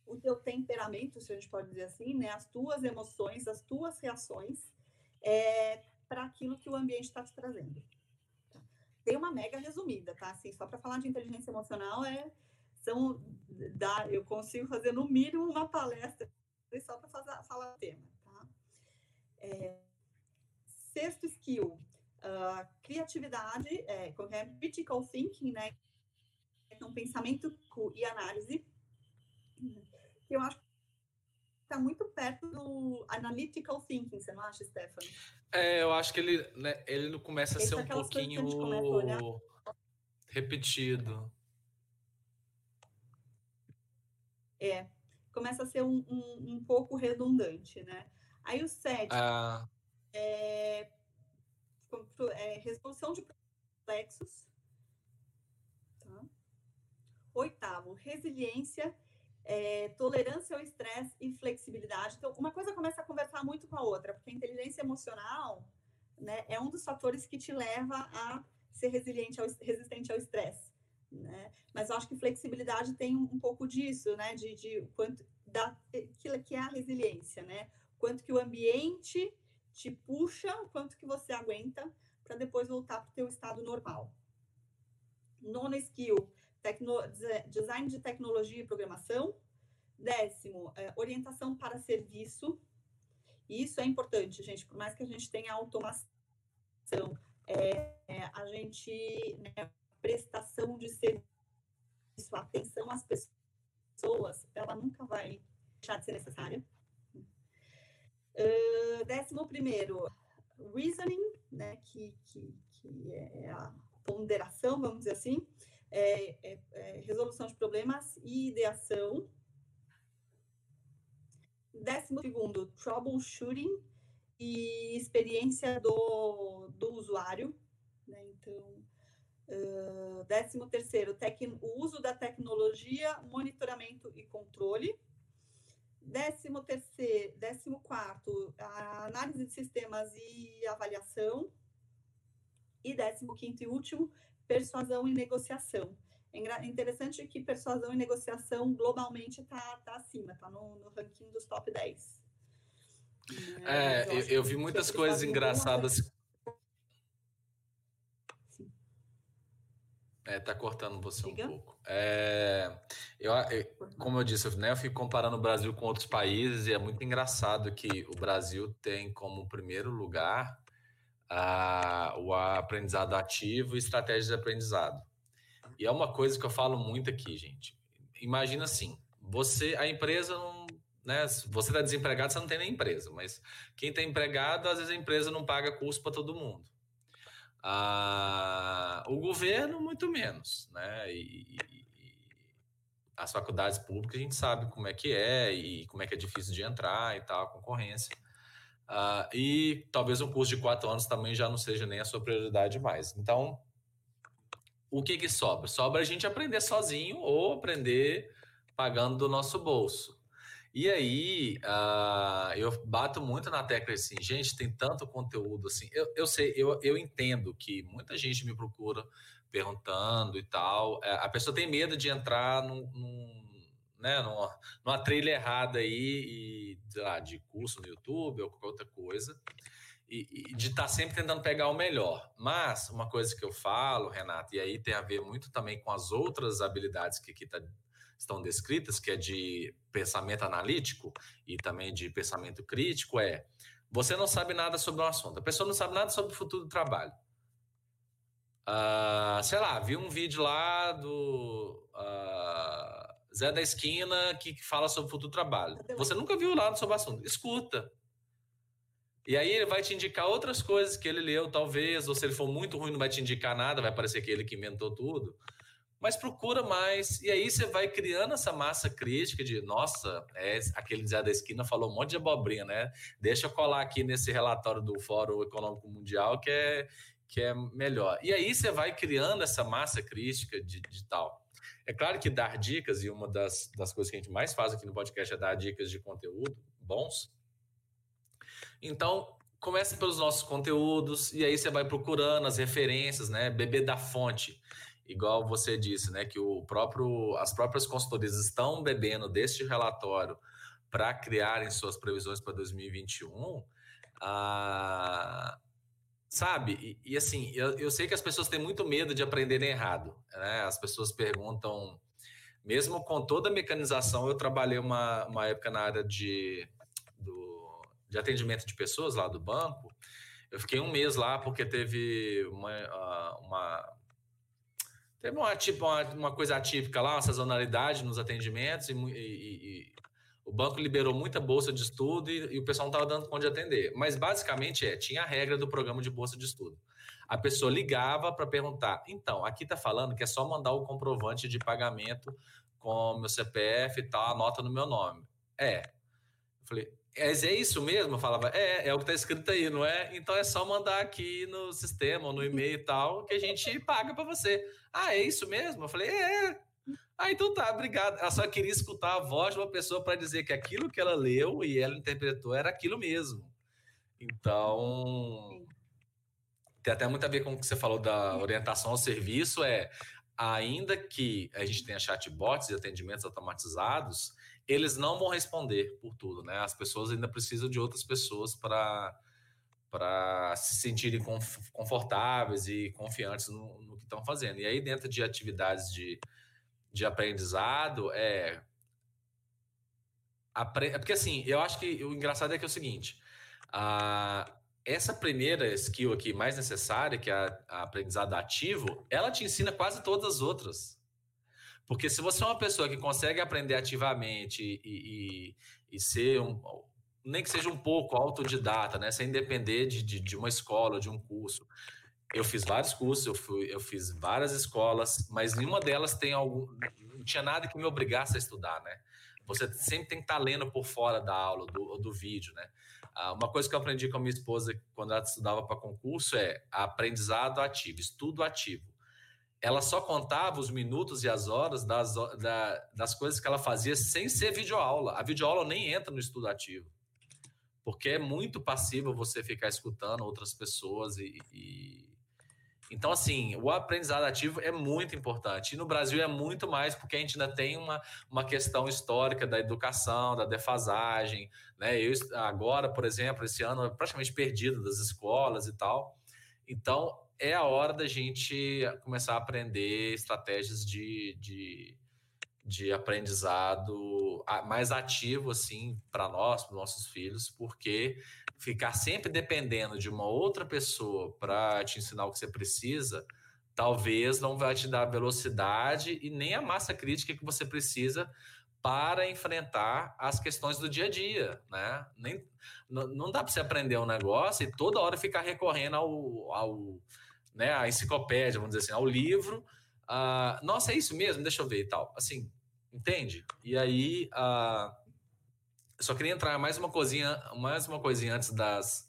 o teu temperamento, se a gente pode dizer assim, né? As tuas emoções, as tuas reações é, para aquilo que o ambiente está te trazendo. Tem uma mega resumida, tá? Assim, só para falar de inteligência emocional é são dá, eu consigo fazer no mínimo uma palestra só para falar o tema, tá? É, sexto skill, uh, criatividade, é, é, critical thinking, né? Um pensamento e análise, que eu acho está muito perto do analytical thinking, você não acha, Stefano? É, eu acho que ele, né, ele começa a ser um pouquinho repetido. É, começa a ser um, um, um pouco redundante, né? Aí o sétimo ah. é é, resolução de complexos. Tá? Oitavo, resiliência, é, tolerância ao estresse e flexibilidade. Então, uma coisa começa a conversar muito com a outra, porque a inteligência emocional né, é um dos fatores que te leva a ser resiliente ao, resistente ao estresse. Né? Mas eu acho que flexibilidade tem um, um pouco disso, né? De, de quanto da, que, que é a resiliência, né? Quanto que o ambiente te puxa quanto que você aguenta para depois voltar para o teu estado normal. Nona skill, tecno, design de tecnologia e programação. Décimo, é, orientação para serviço. Isso é importante, gente, por mais que a gente tenha automação, é, é, a gente, né, prestação de serviço, atenção às pessoas, ela nunca vai deixar de ser necessária. Uh, décimo primeiro, reasoning, né, que, que, que é a ponderação, vamos dizer assim, é, é, é resolução de problemas e ideação. Décimo segundo, troubleshooting e experiência do, do usuário. Né? Então, uh, décimo terceiro, o uso da tecnologia, monitoramento e controle. Décimo terceiro, décimo quarto, a análise de sistemas e avaliação. E décimo quinto e último, persuasão e negociação. É interessante que persuasão e negociação globalmente está tá acima, está no, no, ranking dos top 10. É, eu, eu vi muitas coisas engraçadas. É, tá cortando você Diga. um pouco. É, eu, eu, como eu disse, né, eu fico comparando o Brasil com outros países e é muito engraçado que o Brasil tem como primeiro lugar a, o aprendizado ativo e estratégias de aprendizado. E é uma coisa que eu falo muito aqui, gente. Imagina assim, você, a empresa não, né? Você está desempregado, você não tem nem empresa, mas quem está empregado, às vezes a empresa não paga custo para todo mundo. Ah, o governo, muito menos, né? E, e, as faculdades públicas a gente sabe como é que é e como é que é difícil de entrar e tal, a concorrência. Ah, e talvez um curso de quatro anos também já não seja nem a sua prioridade mais. Então, o que que sobra? Sobra a gente aprender sozinho ou aprender pagando do nosso bolso. E aí, uh, eu bato muito na tecla assim, gente, tem tanto conteúdo assim. Eu, eu sei, eu, eu entendo que muita gente me procura perguntando e tal. É, a pessoa tem medo de entrar num, num, né, numa, numa trilha errada aí, e, lá, de curso no YouTube ou qualquer outra coisa e, e de estar tá sempre tentando pegar o melhor. Mas uma coisa que eu falo, Renato, e aí tem a ver muito também com as outras habilidades que aqui tá, estão descritas, que é de pensamento analítico e também de pensamento crítico, é você não sabe nada sobre um assunto, a pessoa não sabe nada sobre o futuro do trabalho. Uh, sei lá, vi um vídeo lá do uh, Zé da Esquina que, fala sobre o futuro do trabalho. Você nunca viu nada sobre o assunto. Escuta e aí ele vai te indicar outras coisas que ele leu, talvez, ou se ele for muito ruim, não vai te indicar nada, vai parecer que ele que inventou tudo. Mas procura mais, e aí você vai criando essa massa crítica de, nossa, é, aquele Zé da Esquina falou um monte de abobrinha, né? Deixa eu colar aqui nesse relatório do Fórum Econômico Mundial que é, que é melhor. E aí você vai criando essa massa crítica de, de tal. É claro que dar dicas, e uma das, das coisas que a gente mais faz aqui no podcast é dar dicas de conteúdo bons, então, começa pelos nossos conteúdos e aí você vai procurando as referências, né? Beber da fonte, igual você disse, né? Que o próprio, as próprias consultorias estão bebendo deste relatório para criarem suas previsões para 2021. Ah, sabe? E, e assim, eu, eu, sei que as pessoas têm muito medo de aprenderem errado. Né? As pessoas perguntam, mesmo com toda a mecanização, eu trabalhei uma, uma época na área de de atendimento de pessoas lá do banco. Eu fiquei um mês lá porque teve uma, uma teve uma, tipo, uma, uma, coisa atípica lá, uma sazonalidade nos atendimentos e, e o banco liberou muita bolsa de estudo e, e o pessoal não estava dando conta de atender. Mas basicamente é, tinha a regra do programa de bolsa de estudo. A pessoa ligava para perguntar, então, aqui está falando que é só mandar o comprovante de pagamento com meu CPF e tal, anota no meu nome. É. Eu falei, é, é isso mesmo? Eu falava, é, é o que está escrito aí, não é? Então é só mandar aqui no sistema, ou no e-mail e tal, que a gente paga para você. Ah, é isso mesmo? Eu falei, é. Ah, então tá, obrigado. Ela só queria escutar a voz de uma pessoa para dizer que aquilo que ela leu e ela interpretou era aquilo mesmo. Então, tem até muito a ver com o que você falou da orientação ao serviço, é ainda que a gente tenha chatbots e atendimentos automatizados, eles não vão responder por tudo, né? As pessoas ainda precisam de outras pessoas para para se sentirem confortáveis e confiantes no, no que estão fazendo. E aí, dentro de atividades de, de aprendizado, é, é. Porque assim, eu acho que o engraçado é que é o seguinte: a, essa primeira skill aqui mais necessária, que é a, a aprendizado ativo, ela te ensina quase todas as outras. Porque se você é uma pessoa que consegue aprender ativamente e, e, e ser um, nem que seja um pouco autodidata, né, sem depender de, de, de uma escola, de um curso. Eu fiz vários cursos, eu, fui, eu fiz várias escolas, mas nenhuma delas tem algum, não tinha nada que me obrigasse a estudar, né? Você sempre tem que estar lendo por fora da aula, do, do vídeo, né? Ah, uma coisa que eu aprendi com a minha esposa quando ela estudava para concurso é aprendizado ativo, estudo ativo ela só contava os minutos e as horas das, da, das coisas que ela fazia sem ser videoaula. A videoaula nem entra no estudo ativo, porque é muito passivo você ficar escutando outras pessoas e, e Então, assim, o aprendizado ativo é muito importante. E no Brasil é muito mais porque a gente ainda tem uma, uma questão histórica da educação, da defasagem. Né? Eu, agora, por exemplo, esse ano praticamente perdido das escolas e tal. Então, é a hora da gente começar a aprender estratégias de, de, de aprendizado mais ativo, assim, para nós, para nossos filhos, porque ficar sempre dependendo de uma outra pessoa para te ensinar o que você precisa, talvez não vai te dar a velocidade e nem a massa crítica que você precisa para enfrentar as questões do dia a dia, né? Nem, não dá para você aprender um negócio e toda hora ficar recorrendo ao, ao né, à enciclopédia, vamos dizer assim, ao livro. Uh, Nossa, é isso mesmo? Deixa eu ver e tal. Assim, entende? E aí, uh, eu só queria entrar mais uma coisinha, mais uma coisinha antes das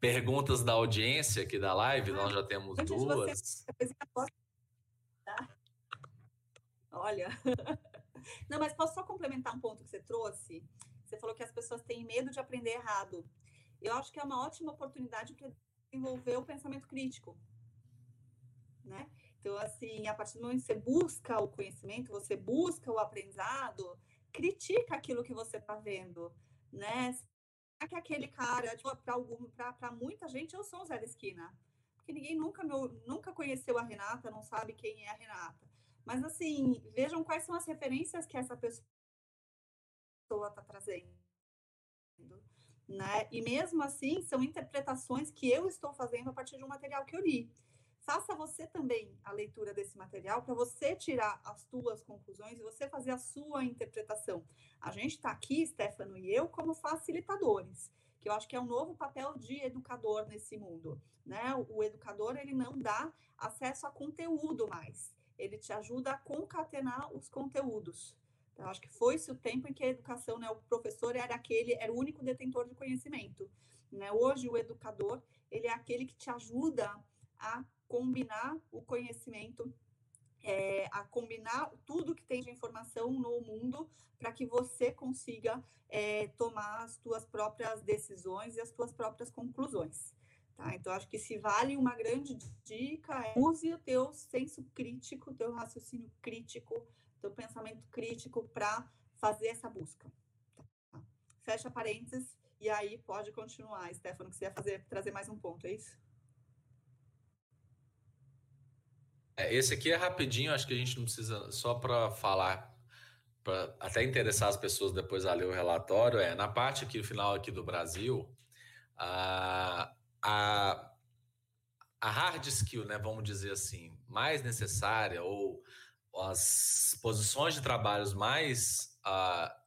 perguntas da audiência aqui da live. Ah, Nós já temos duas. Você... Tá? Olha. Não, mas posso só complementar um ponto que você trouxe? Você falou que as pessoas têm medo de aprender errado. Eu acho que é uma ótima oportunidade para desenvolver o pensamento crítico. Né? Então, assim, a partir do momento que você busca o conhecimento, você busca o aprendizado, critica aquilo que você está vendo, né? Será que aquele cara, tipo, para para muita gente, eu sou o Zé da Esquina. Porque ninguém nunca, meu, nunca conheceu a Renata, não sabe quem é a Renata. Mas, assim, vejam quais são as referências que essa pessoa está trazendo. Né? E mesmo assim, são interpretações que eu estou fazendo a partir de um material que eu li faça você também a leitura desse material para você tirar as suas conclusões e você fazer a sua interpretação. A gente está aqui, Stefano e eu, como facilitadores, que eu acho que é um novo papel de educador nesse mundo. Né? O educador ele não dá acesso a conteúdo mais, ele te ajuda a concatenar os conteúdos. Então, acho que foi-se o tempo em que a educação, né, o professor era aquele, era o único detentor de conhecimento. Né? Hoje, o educador, ele é aquele que te ajuda a combinar o conhecimento, é, a combinar tudo que tem de informação no mundo para que você consiga é, tomar as suas próprias decisões e as suas próprias conclusões. Tá? Então, acho que se vale uma grande dica é use o teu senso crítico, o teu raciocínio crítico, teu pensamento crítico para fazer essa busca. Tá? Fecha parênteses e aí pode continuar, Stefano, que você ia fazer, trazer mais um ponto, é isso? É, esse aqui é rapidinho, acho que a gente não precisa, só para falar, para até interessar as pessoas depois a ler o relatório, é na parte aqui final aqui do Brasil, a, a, a hard skill, né, vamos dizer assim, mais necessária ou as posições de trabalhos mais uh,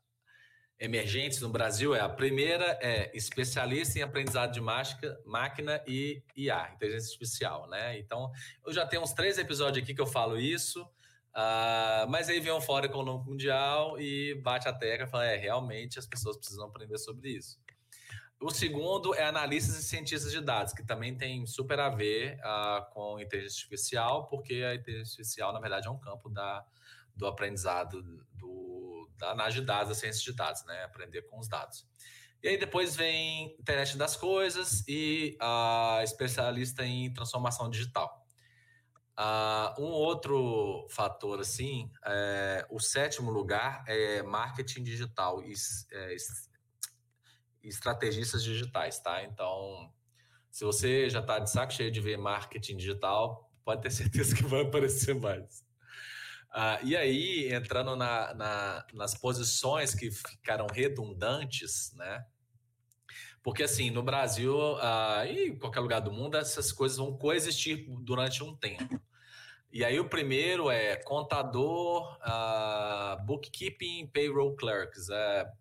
emergentes no Brasil é a primeira é especialista em aprendizado de máquina e IA, inteligência artificial, né? Então, eu já tenho uns três episódios aqui que eu falo isso, uh, mas aí vem um Fórum Econômico Mundial e bate a tecla e fala, é, realmente as pessoas precisam aprender sobre isso. O segundo é analistas e cientistas de dados, que também tem super a ver uh, com inteligência artificial, porque a inteligência artificial, na verdade, é um campo da, do aprendizado da análise de dados, da ciência de dados, né? Aprender com os dados. E aí depois vem internet das coisas e a especialista em transformação digital. Uh, um outro fator, assim, é, o sétimo lugar é marketing digital e é, estrategistas digitais, tá? Então, se você já está de saco cheio de ver marketing digital, pode ter certeza que vai aparecer mais. Ah, e aí, entrando na, na, nas posições que ficaram redundantes, né? Porque, assim, no Brasil ah, e em qualquer lugar do mundo, essas coisas vão coexistir durante um tempo. E aí, o primeiro é contador, ah, bookkeeping, payroll clerks. É,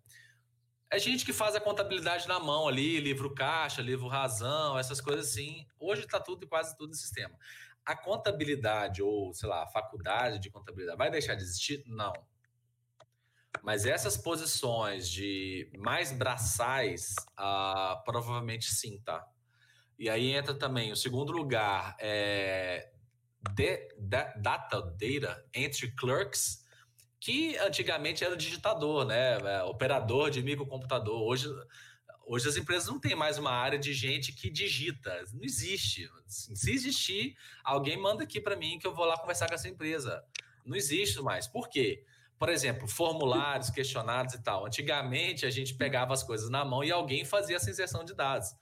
é gente que faz a contabilidade na mão ali, livro caixa, livro razão, essas coisas assim. Hoje está tudo, quase tudo em sistema a contabilidade ou, sei lá, a faculdade de contabilidade vai deixar de existir? Não. Mas essas posições de mais braçais, uh, provavelmente sim, tá? E aí entra também o segundo lugar, é de, de, data, data, entry clerks, que antigamente era digitador, né? É, operador de microcomputador. Hoje, hoje as empresas não têm mais uma área de gente que digita, não existe. Se existir, alguém manda aqui para mim que eu vou lá conversar com essa empresa. Não existe mais. Por quê? Por exemplo, formulários, questionários e tal. Antigamente a gente pegava as coisas na mão e alguém fazia essa inserção de dados.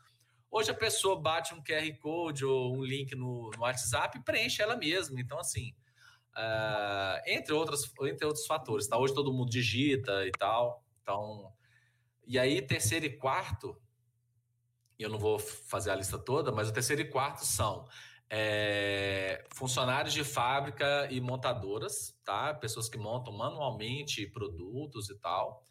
Hoje a pessoa bate um QR Code ou um link no, no WhatsApp e preenche ela mesma. Então, assim, uh, entre, outras, entre outros fatores, tá? Hoje todo mundo digita e tal. Então, e aí, terceiro e quarto, eu não vou fazer a lista toda, mas o terceiro e quarto são é, funcionários de fábrica e montadoras, tá? Pessoas que montam manualmente produtos e tal.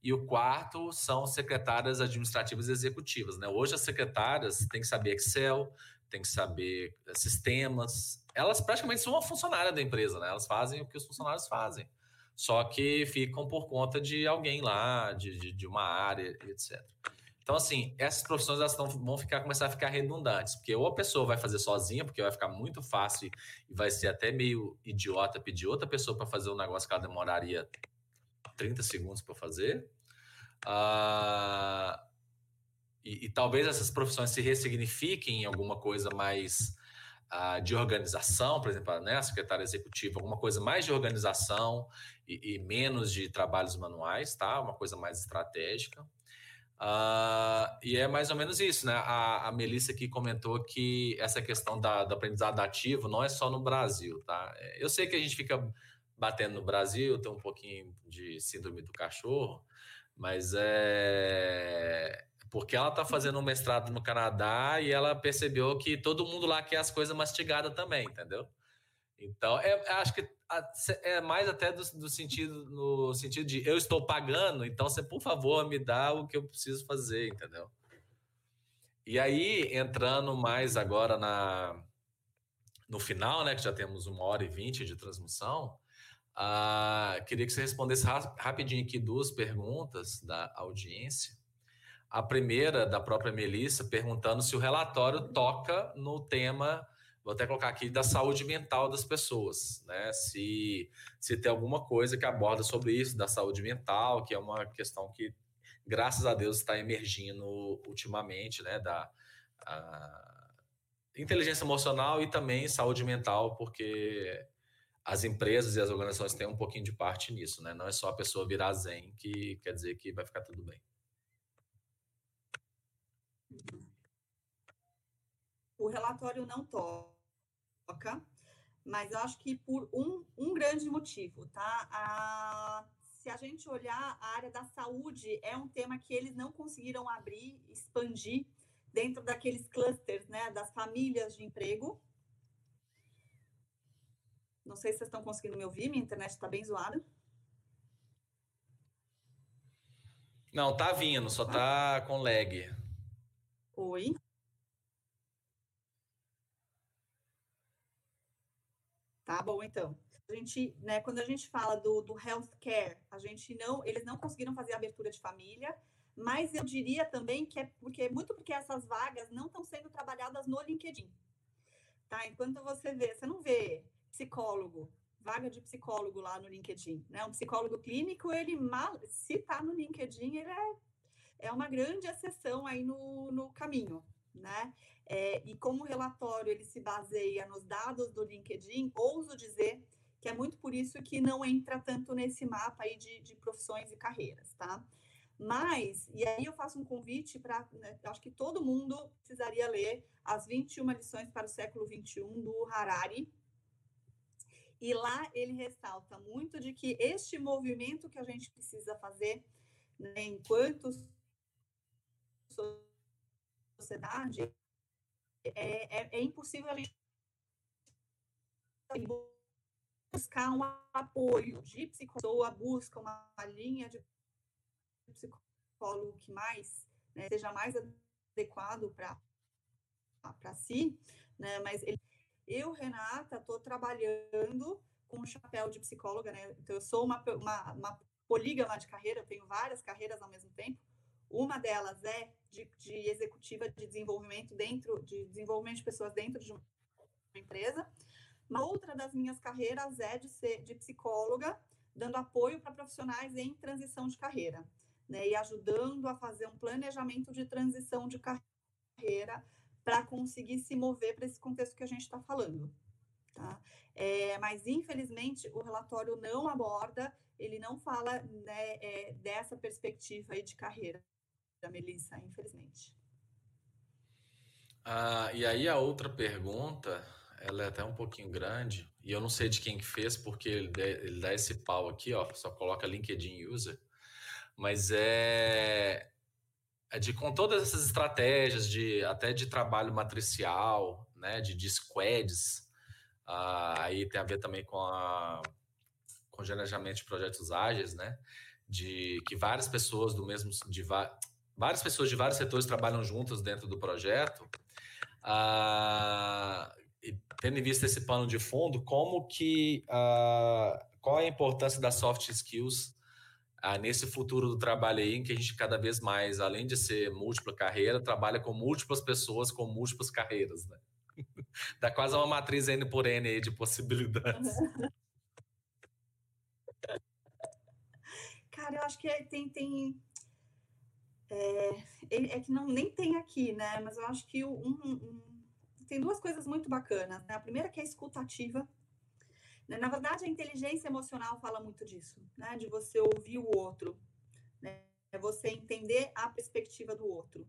E o quarto são secretárias administrativas executivas, né? Hoje as secretárias têm que saber Excel, têm que saber eh, sistemas. Elas praticamente são uma funcionária da empresa, né? Elas fazem o que os funcionários fazem. Só que ficam por conta de alguém lá, de, de, de uma área, etc. Então, assim, essas profissões elas vão ficar, começar a ficar redundantes, porque ou a pessoa vai fazer sozinha, porque vai ficar muito fácil e vai ser até meio idiota pedir outra pessoa para fazer um negócio que ela demoraria 30 segundos para fazer, Uh, e, e, talvez essas profissões se ressignifiquem em alguma coisa mais uh, de organização, por exemplo, né, a secretária executiva, alguma coisa mais de organização e, e, menos de trabalhos manuais, tá? Uma coisa mais estratégica. Uh, e é mais ou menos isso, né? A, a Melissa aqui comentou que essa questão da, do aprendizado ativo não é só no Brasil, tá? Eu sei que a gente fica batendo no Brasil, tem um pouquinho de síndrome do cachorro, mas é porque ela está fazendo um mestrado no Canadá e ela percebeu que todo mundo lá quer as coisas mastigadas também, entendeu? Então, é, acho que é mais até do, do, sentido no sentido de eu estou pagando, então você por favor me dá o que eu preciso fazer, entendeu? E aí entrando mais agora na no final, né, que já temos uma hora e vinte de transmissão, ah, queria que você respondesse rapidinho aqui duas perguntas da audiência. A primeira, da própria Melissa, perguntando se o relatório toca no tema, vou até colocar aqui, da saúde mental das pessoas, né? Se, se tem alguma coisa que aborda sobre isso, da saúde mental, que é uma questão que, graças a Deus, está emergindo ultimamente, né? Da inteligência emocional e também saúde mental, porque as empresas e as organizações têm um pouquinho de parte nisso, né? Não é só a pessoa virar zen que quer dizer que vai ficar tudo bem. O relatório não toca, mas eu acho que por um, um grande motivo, tá? A, se a gente olhar a área da saúde, é um tema que eles não conseguiram abrir, expandir dentro daqueles clusters, né, das famílias de emprego, não sei se vocês estão conseguindo me ouvir, minha internet está bem zoada. Não, tá vindo, só tá com lag. Oi. Tá bom, então. A gente, né, quando a gente fala do, do healthcare, a gente não, eles não conseguiram fazer abertura de família, mas eu diria também que é porque muito porque essas vagas não estão sendo trabalhadas no LinkedIn. Tá? Enquanto você vê, você não vê psicólogo, vaga de psicólogo lá no LinkedIn, né? Um psicólogo clínico, ele mal, se está no LinkedIn, ele é, é uma grande exceção aí no, no caminho, né? É, e como o relatório ele se baseia nos dados do LinkedIn, ouso dizer que é muito por isso que não entra tanto nesse mapa aí de, de profissões e carreiras, tá? Mas, e aí eu faço um convite para, né, acho que todo mundo precisaria ler as 21 lições para o século 21 do Harari, e lá ele ressalta muito de que este movimento que a gente precisa fazer né, enquanto sociedade é, é, é impossível a gente buscar um apoio de psicólogo, busca uma linha de psicólogo que mais né, seja mais adequado para si, né, mas ele eu, Renata, estou trabalhando com o chapéu de psicóloga, né? Então, eu sou uma, uma, uma polígama de carreira, eu tenho várias carreiras ao mesmo tempo. Uma delas é de, de, executiva de desenvolvimento dentro de desenvolvimento de pessoas dentro de uma empresa. Uma outra das minhas carreiras é de ser de psicóloga, dando apoio para profissionais em transição de carreira. né, e ajudando a fazer um planejamento de transição de carreira para conseguir se mover para esse contexto que a gente está falando. Tá? É, mas, infelizmente, o relatório não aborda, ele não fala né, é, dessa perspectiva aí de carreira da Melissa, infelizmente. Ah, e aí a outra pergunta, ela é até um pouquinho grande, e eu não sei de quem que fez, porque ele ele dá esse pau aqui, ó, só coloca LinkedIn User, mas é, é de com todas essas estratégias de até de trabalho matricial, né, de, de squads, ah, aí tem a ver também com a com planejamento de projetos ágeis, né, de que várias pessoas do mesmo de várias pessoas de vários setores trabalham juntas dentro do projeto. Ah, tendo em vista esse pano de fundo, como que ah, qual é a importância das soft skills ah, nesse futuro do trabalho aí, em que a gente cada vez mais, além de ser múltipla carreira, trabalha com múltiplas pessoas com múltiplas carreiras, né? Dá quase uma matriz N por N aí de possibilidades. Cara, eu acho que é, tem, tem é, é que não nem tem aqui, né? Mas eu acho que um, um, tem duas coisas muito bacanas. Né? A primeira que é escutativa. Né? Na verdade, a inteligência emocional fala muito disso, né? De você ouvir o outro, né? É você entender a perspectiva do outro,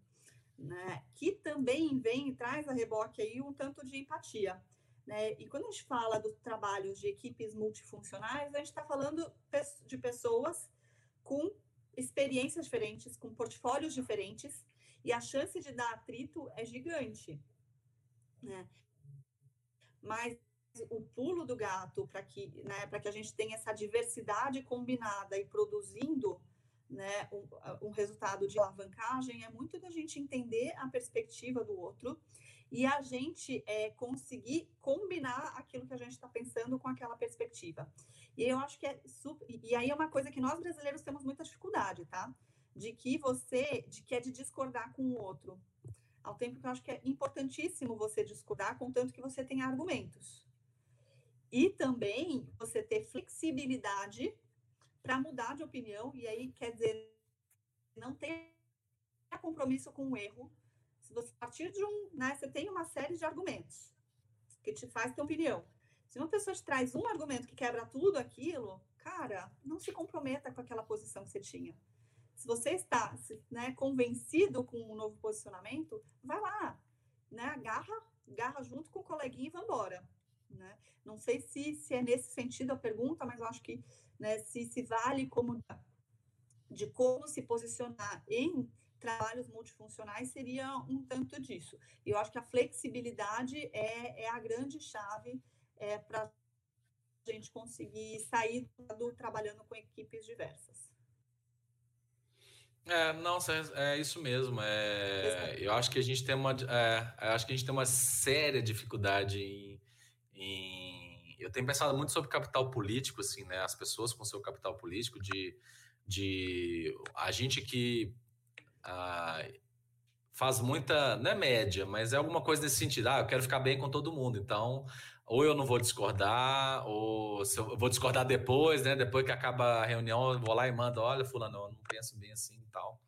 né? Que também vem e traz a reboque aí um tanto de empatia. Né? E quando a gente fala do trabalho de equipes multifuncionais, a gente está falando de pessoas com experiências diferentes, com portfólios diferentes, e a chance de dar atrito é gigante. Né? Mas o pulo do gato para que, né, para que a gente tenha essa diversidade combinada e produzindo né, um, um, resultado de alavancagem é muito da gente entender a perspectiva do outro e a gente é, conseguir combinar aquilo que a gente está pensando com aquela perspectiva. E eu acho que é super. E aí é uma coisa que nós brasileiros temos muita dificuldade, tá? De que você, de que é de discordar com o outro. Ao tempo que eu acho que é importantíssimo você discordar, contanto que você tenha argumentos. E também você ter flexibilidade para mudar de opinião, e aí quer dizer, não ter compromisso com o erro. Se você partir de um, né, você tem uma série de argumentos que te faz ter opinião. Se uma pessoa te traz um argumento que quebra tudo aquilo, cara, não se comprometa com aquela posição que você tinha. Se você está né, convencido com um novo posicionamento, vai lá, né, agarra, agarra junto com o coleguinha e vai embora. Né? Não sei se, se é nesse sentido a pergunta, mas eu acho que né, se, se vale como de como se posicionar em trabalhos multifuncionais seria um tanto disso. E eu acho que a flexibilidade é, é a grande chave é, para a gente conseguir sair do trabalhando com equipes diversas. É, não, é, é isso mesmo. É, eu acho que a gente tem uma, é, acho que a gente tem uma séria dificuldade em, em, eu tenho pensado muito sobre capital político, assim, né? As pessoas com seu capital político, de, de a gente que ah, faz muita, não é média, mas é alguma coisa nesse sentido. Ah, eu quero ficar bem com todo mundo, então ou eu não vou discordar, ou eu vou discordar depois, né? Depois que acaba a reunião, eu vou lá e mando, olha, fulano, eu não penso bem assim e tal.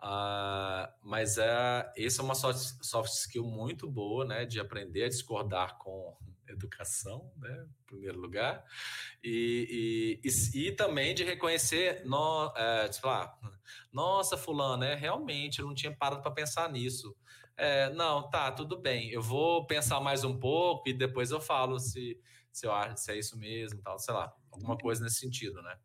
Uh, mas é, essa é uma soft, soft skill muito boa, né? De aprender a discordar com educação, né? Em primeiro lugar. E, e, e, e também de reconhecer, no, é, tipo, ah, nossa, fulano, é, realmente, eu não tinha parado para pensar nisso. É, não, tá, tudo bem. Eu vou pensar mais um pouco e depois eu falo se, se eu acho se é isso mesmo, tal, sei lá, alguma uhum. coisa nesse sentido, né?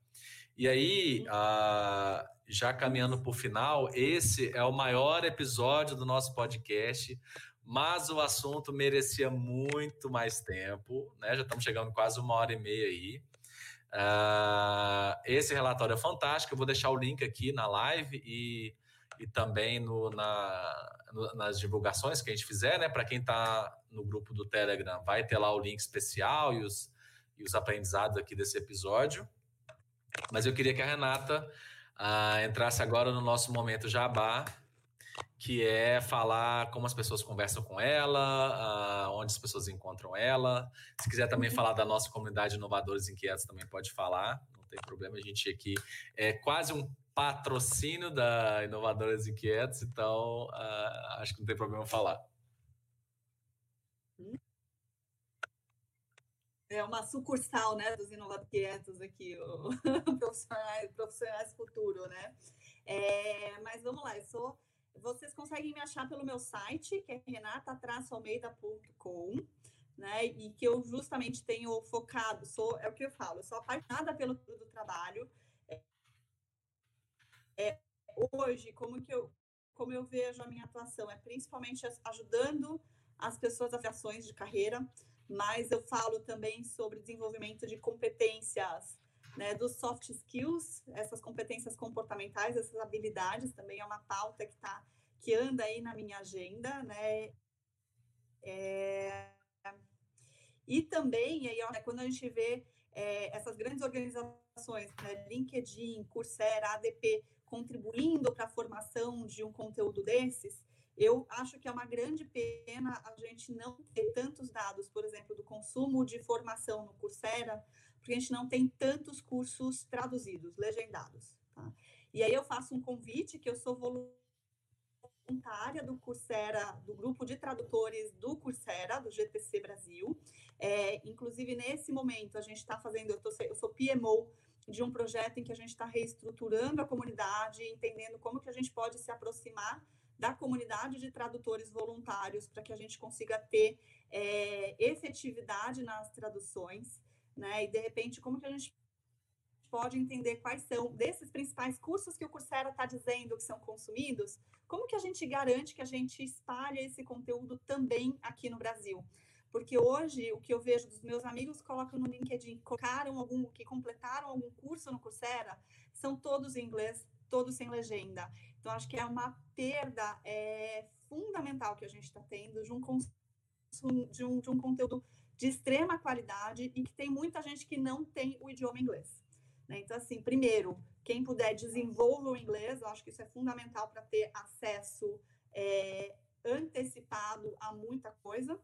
E aí, uh, já caminhando para o final, esse é o maior episódio do nosso podcast, mas o assunto merecia muito mais tempo, né? Já estamos chegando quase uma hora e meia aí. Uh, esse relatório é fantástico, eu vou deixar o link aqui na live e e também no, na, no, nas divulgações que a gente fizer, né? Para quem está no grupo do Telegram, vai ter lá o link especial e os, e os aprendizados aqui desse episódio. Mas eu queria que a Renata uh, entrasse agora no nosso momento jabá, que é falar como as pessoas conversam com ela, uh, onde as pessoas encontram ela. Se quiser também uhum. falar da nossa comunidade Inovadores Inquietos, também pode falar, não tem problema. A gente aqui é quase um patrocínio da Inovadoras Inquietos, então uh, acho que não tem problema falar. É uma sucursal né, dos Inovadoras Inquietos aqui, o profissionais, profissionais futuro, né? É, mas vamos lá, eu sou. Vocês conseguem me achar pelo meu site, que é renata-almeida.com né? E que eu justamente tenho focado, sou, é o que eu falo, eu sou apaixonada pelo do trabalho. É, é, hoje, como que eu como eu vejo a minha atuação é principalmente ajudando as pessoas a ações de carreira, mas eu falo também sobre desenvolvimento de competências, né, dos soft skills, essas competências comportamentais, essas habilidades também é uma pauta que tá que anda aí na minha agenda, né? É, e também, aí, ó, quando a gente vê é, essas grandes organizações, né, LinkedIn, Coursera, ADP, contribuindo para a formação de um conteúdo desses, eu acho que é uma grande pena a gente não ter tantos dados, por exemplo, do consumo de formação no Coursera, porque a gente não tem tantos cursos traduzidos, legendados. Tá? E aí eu faço um convite que eu sou voluntária do Coursera, do grupo de tradutores do Coursera, do GTC Brasil. É, inclusive, nesse momento, a gente está fazendo, eu, tô, eu sou PMO de um projeto em que a gente está reestruturando a comunidade, entendendo como que a gente pode se aproximar da comunidade de tradutores voluntários para que a gente consiga ter é, efetividade nas traduções, né? E de repente, como que a gente pode entender quais são desses principais cursos que o Coursera está dizendo que são consumidos, como que a gente garante que a gente espalha esse conteúdo também aqui no Brasil? Porque hoje o que eu vejo dos meus amigos colocam no LinkedIn, colocaram algum, que completaram algum curso no Coursera, são todos em inglês, todos sem legenda. Então acho que é uma perda é, fundamental que a gente está tendo de um, de, um, de um conteúdo de extrema qualidade e que tem muita gente que não tem o idioma inglês. Né? Então, assim, primeiro, quem puder, desenvolva o inglês, eu acho que isso é fundamental para ter acesso é, antecipado a muita coisa.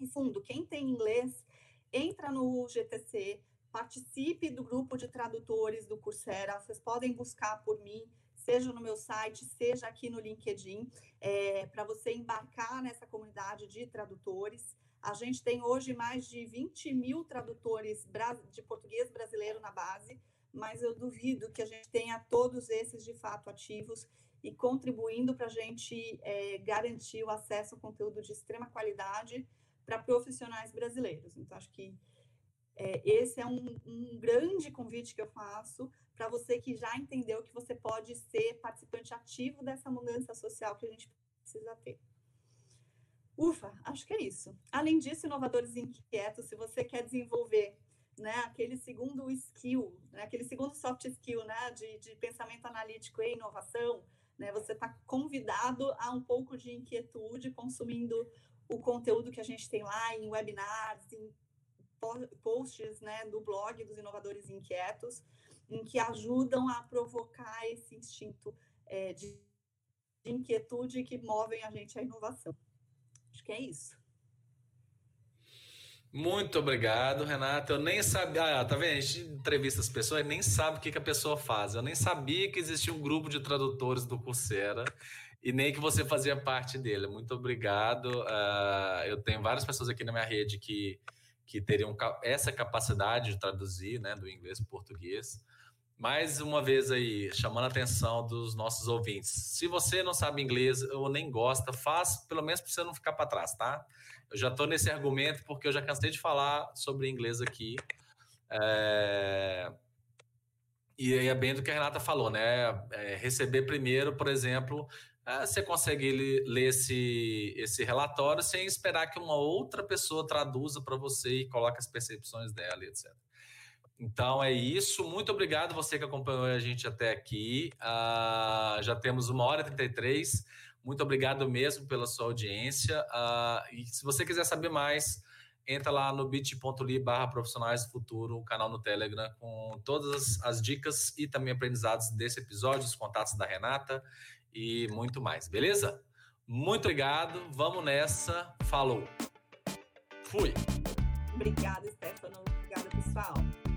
E fundo, quem tem inglês, entra no GTC, participe do grupo de tradutores do Coursera, vocês podem buscar por mim, seja no meu site, seja aqui no LinkedIn, é, para você embarcar nessa comunidade de tradutores. A gente tem hoje mais de 20 mil tradutores de português brasileiro na base, mas eu duvido que a gente tenha todos esses de fato ativos e contribuindo para a gente é, garantir o acesso a conteúdo de extrema qualidade para profissionais brasileiros. Então, acho que é, esse é um, um, grande convite que eu faço para você que já entendeu que você pode ser participante ativo dessa mudança social que a gente precisa ter. Ufa, acho que é isso. Além disso, inovadores inquietos, se você quer desenvolver né, aquele segundo skill, né, aquele segundo soft skill né, de, de pensamento analítico e inovação, né, você está convidado a um pouco de inquietude consumindo o conteúdo que a gente tem lá em webinars, em posts né, do blog dos inovadores inquietos, em que ajudam a provocar esse instinto é, de, de inquietude que movem a gente à inovação. Que é isso. Muito obrigado, Renata. Eu nem sabia. Ah, tá vendo? A gente entrevista as pessoas nem sabe o que, que a pessoa faz. Eu nem sabia que existia um grupo de tradutores do Coursera e nem que você fazia parte dele. Muito obrigado. Uh, eu tenho várias pessoas aqui na minha rede que, que teriam essa capacidade de traduzir né, do inglês para português mais uma vez aí, chamando a atenção dos nossos ouvintes. Se você não sabe inglês ou nem gosta, faz pelo menos para você não ficar para trás, tá? Eu já estou nesse argumento porque eu já cansei de falar sobre inglês aqui. É... E é bem do que a Renata falou, né? É receber primeiro, por exemplo, é, você consegue ler esse, esse relatório sem esperar que uma outra pessoa traduza para você e coloque as percepções dela, etc. Então é isso. Muito obrigado você que acompanhou a gente até aqui. Uh, já temos uma hora e 33. Muito obrigado mesmo pela sua audiência. Uh, e se você quiser saber mais, entra lá no bit.ly barra profissionais do futuro, o canal no Telegram, com todas as dicas e também aprendizados desse episódio, os contatos da Renata e muito mais, beleza? Muito obrigado, vamos nessa, falou. Fui. Obrigada, Stefano. Obrigada, pessoal.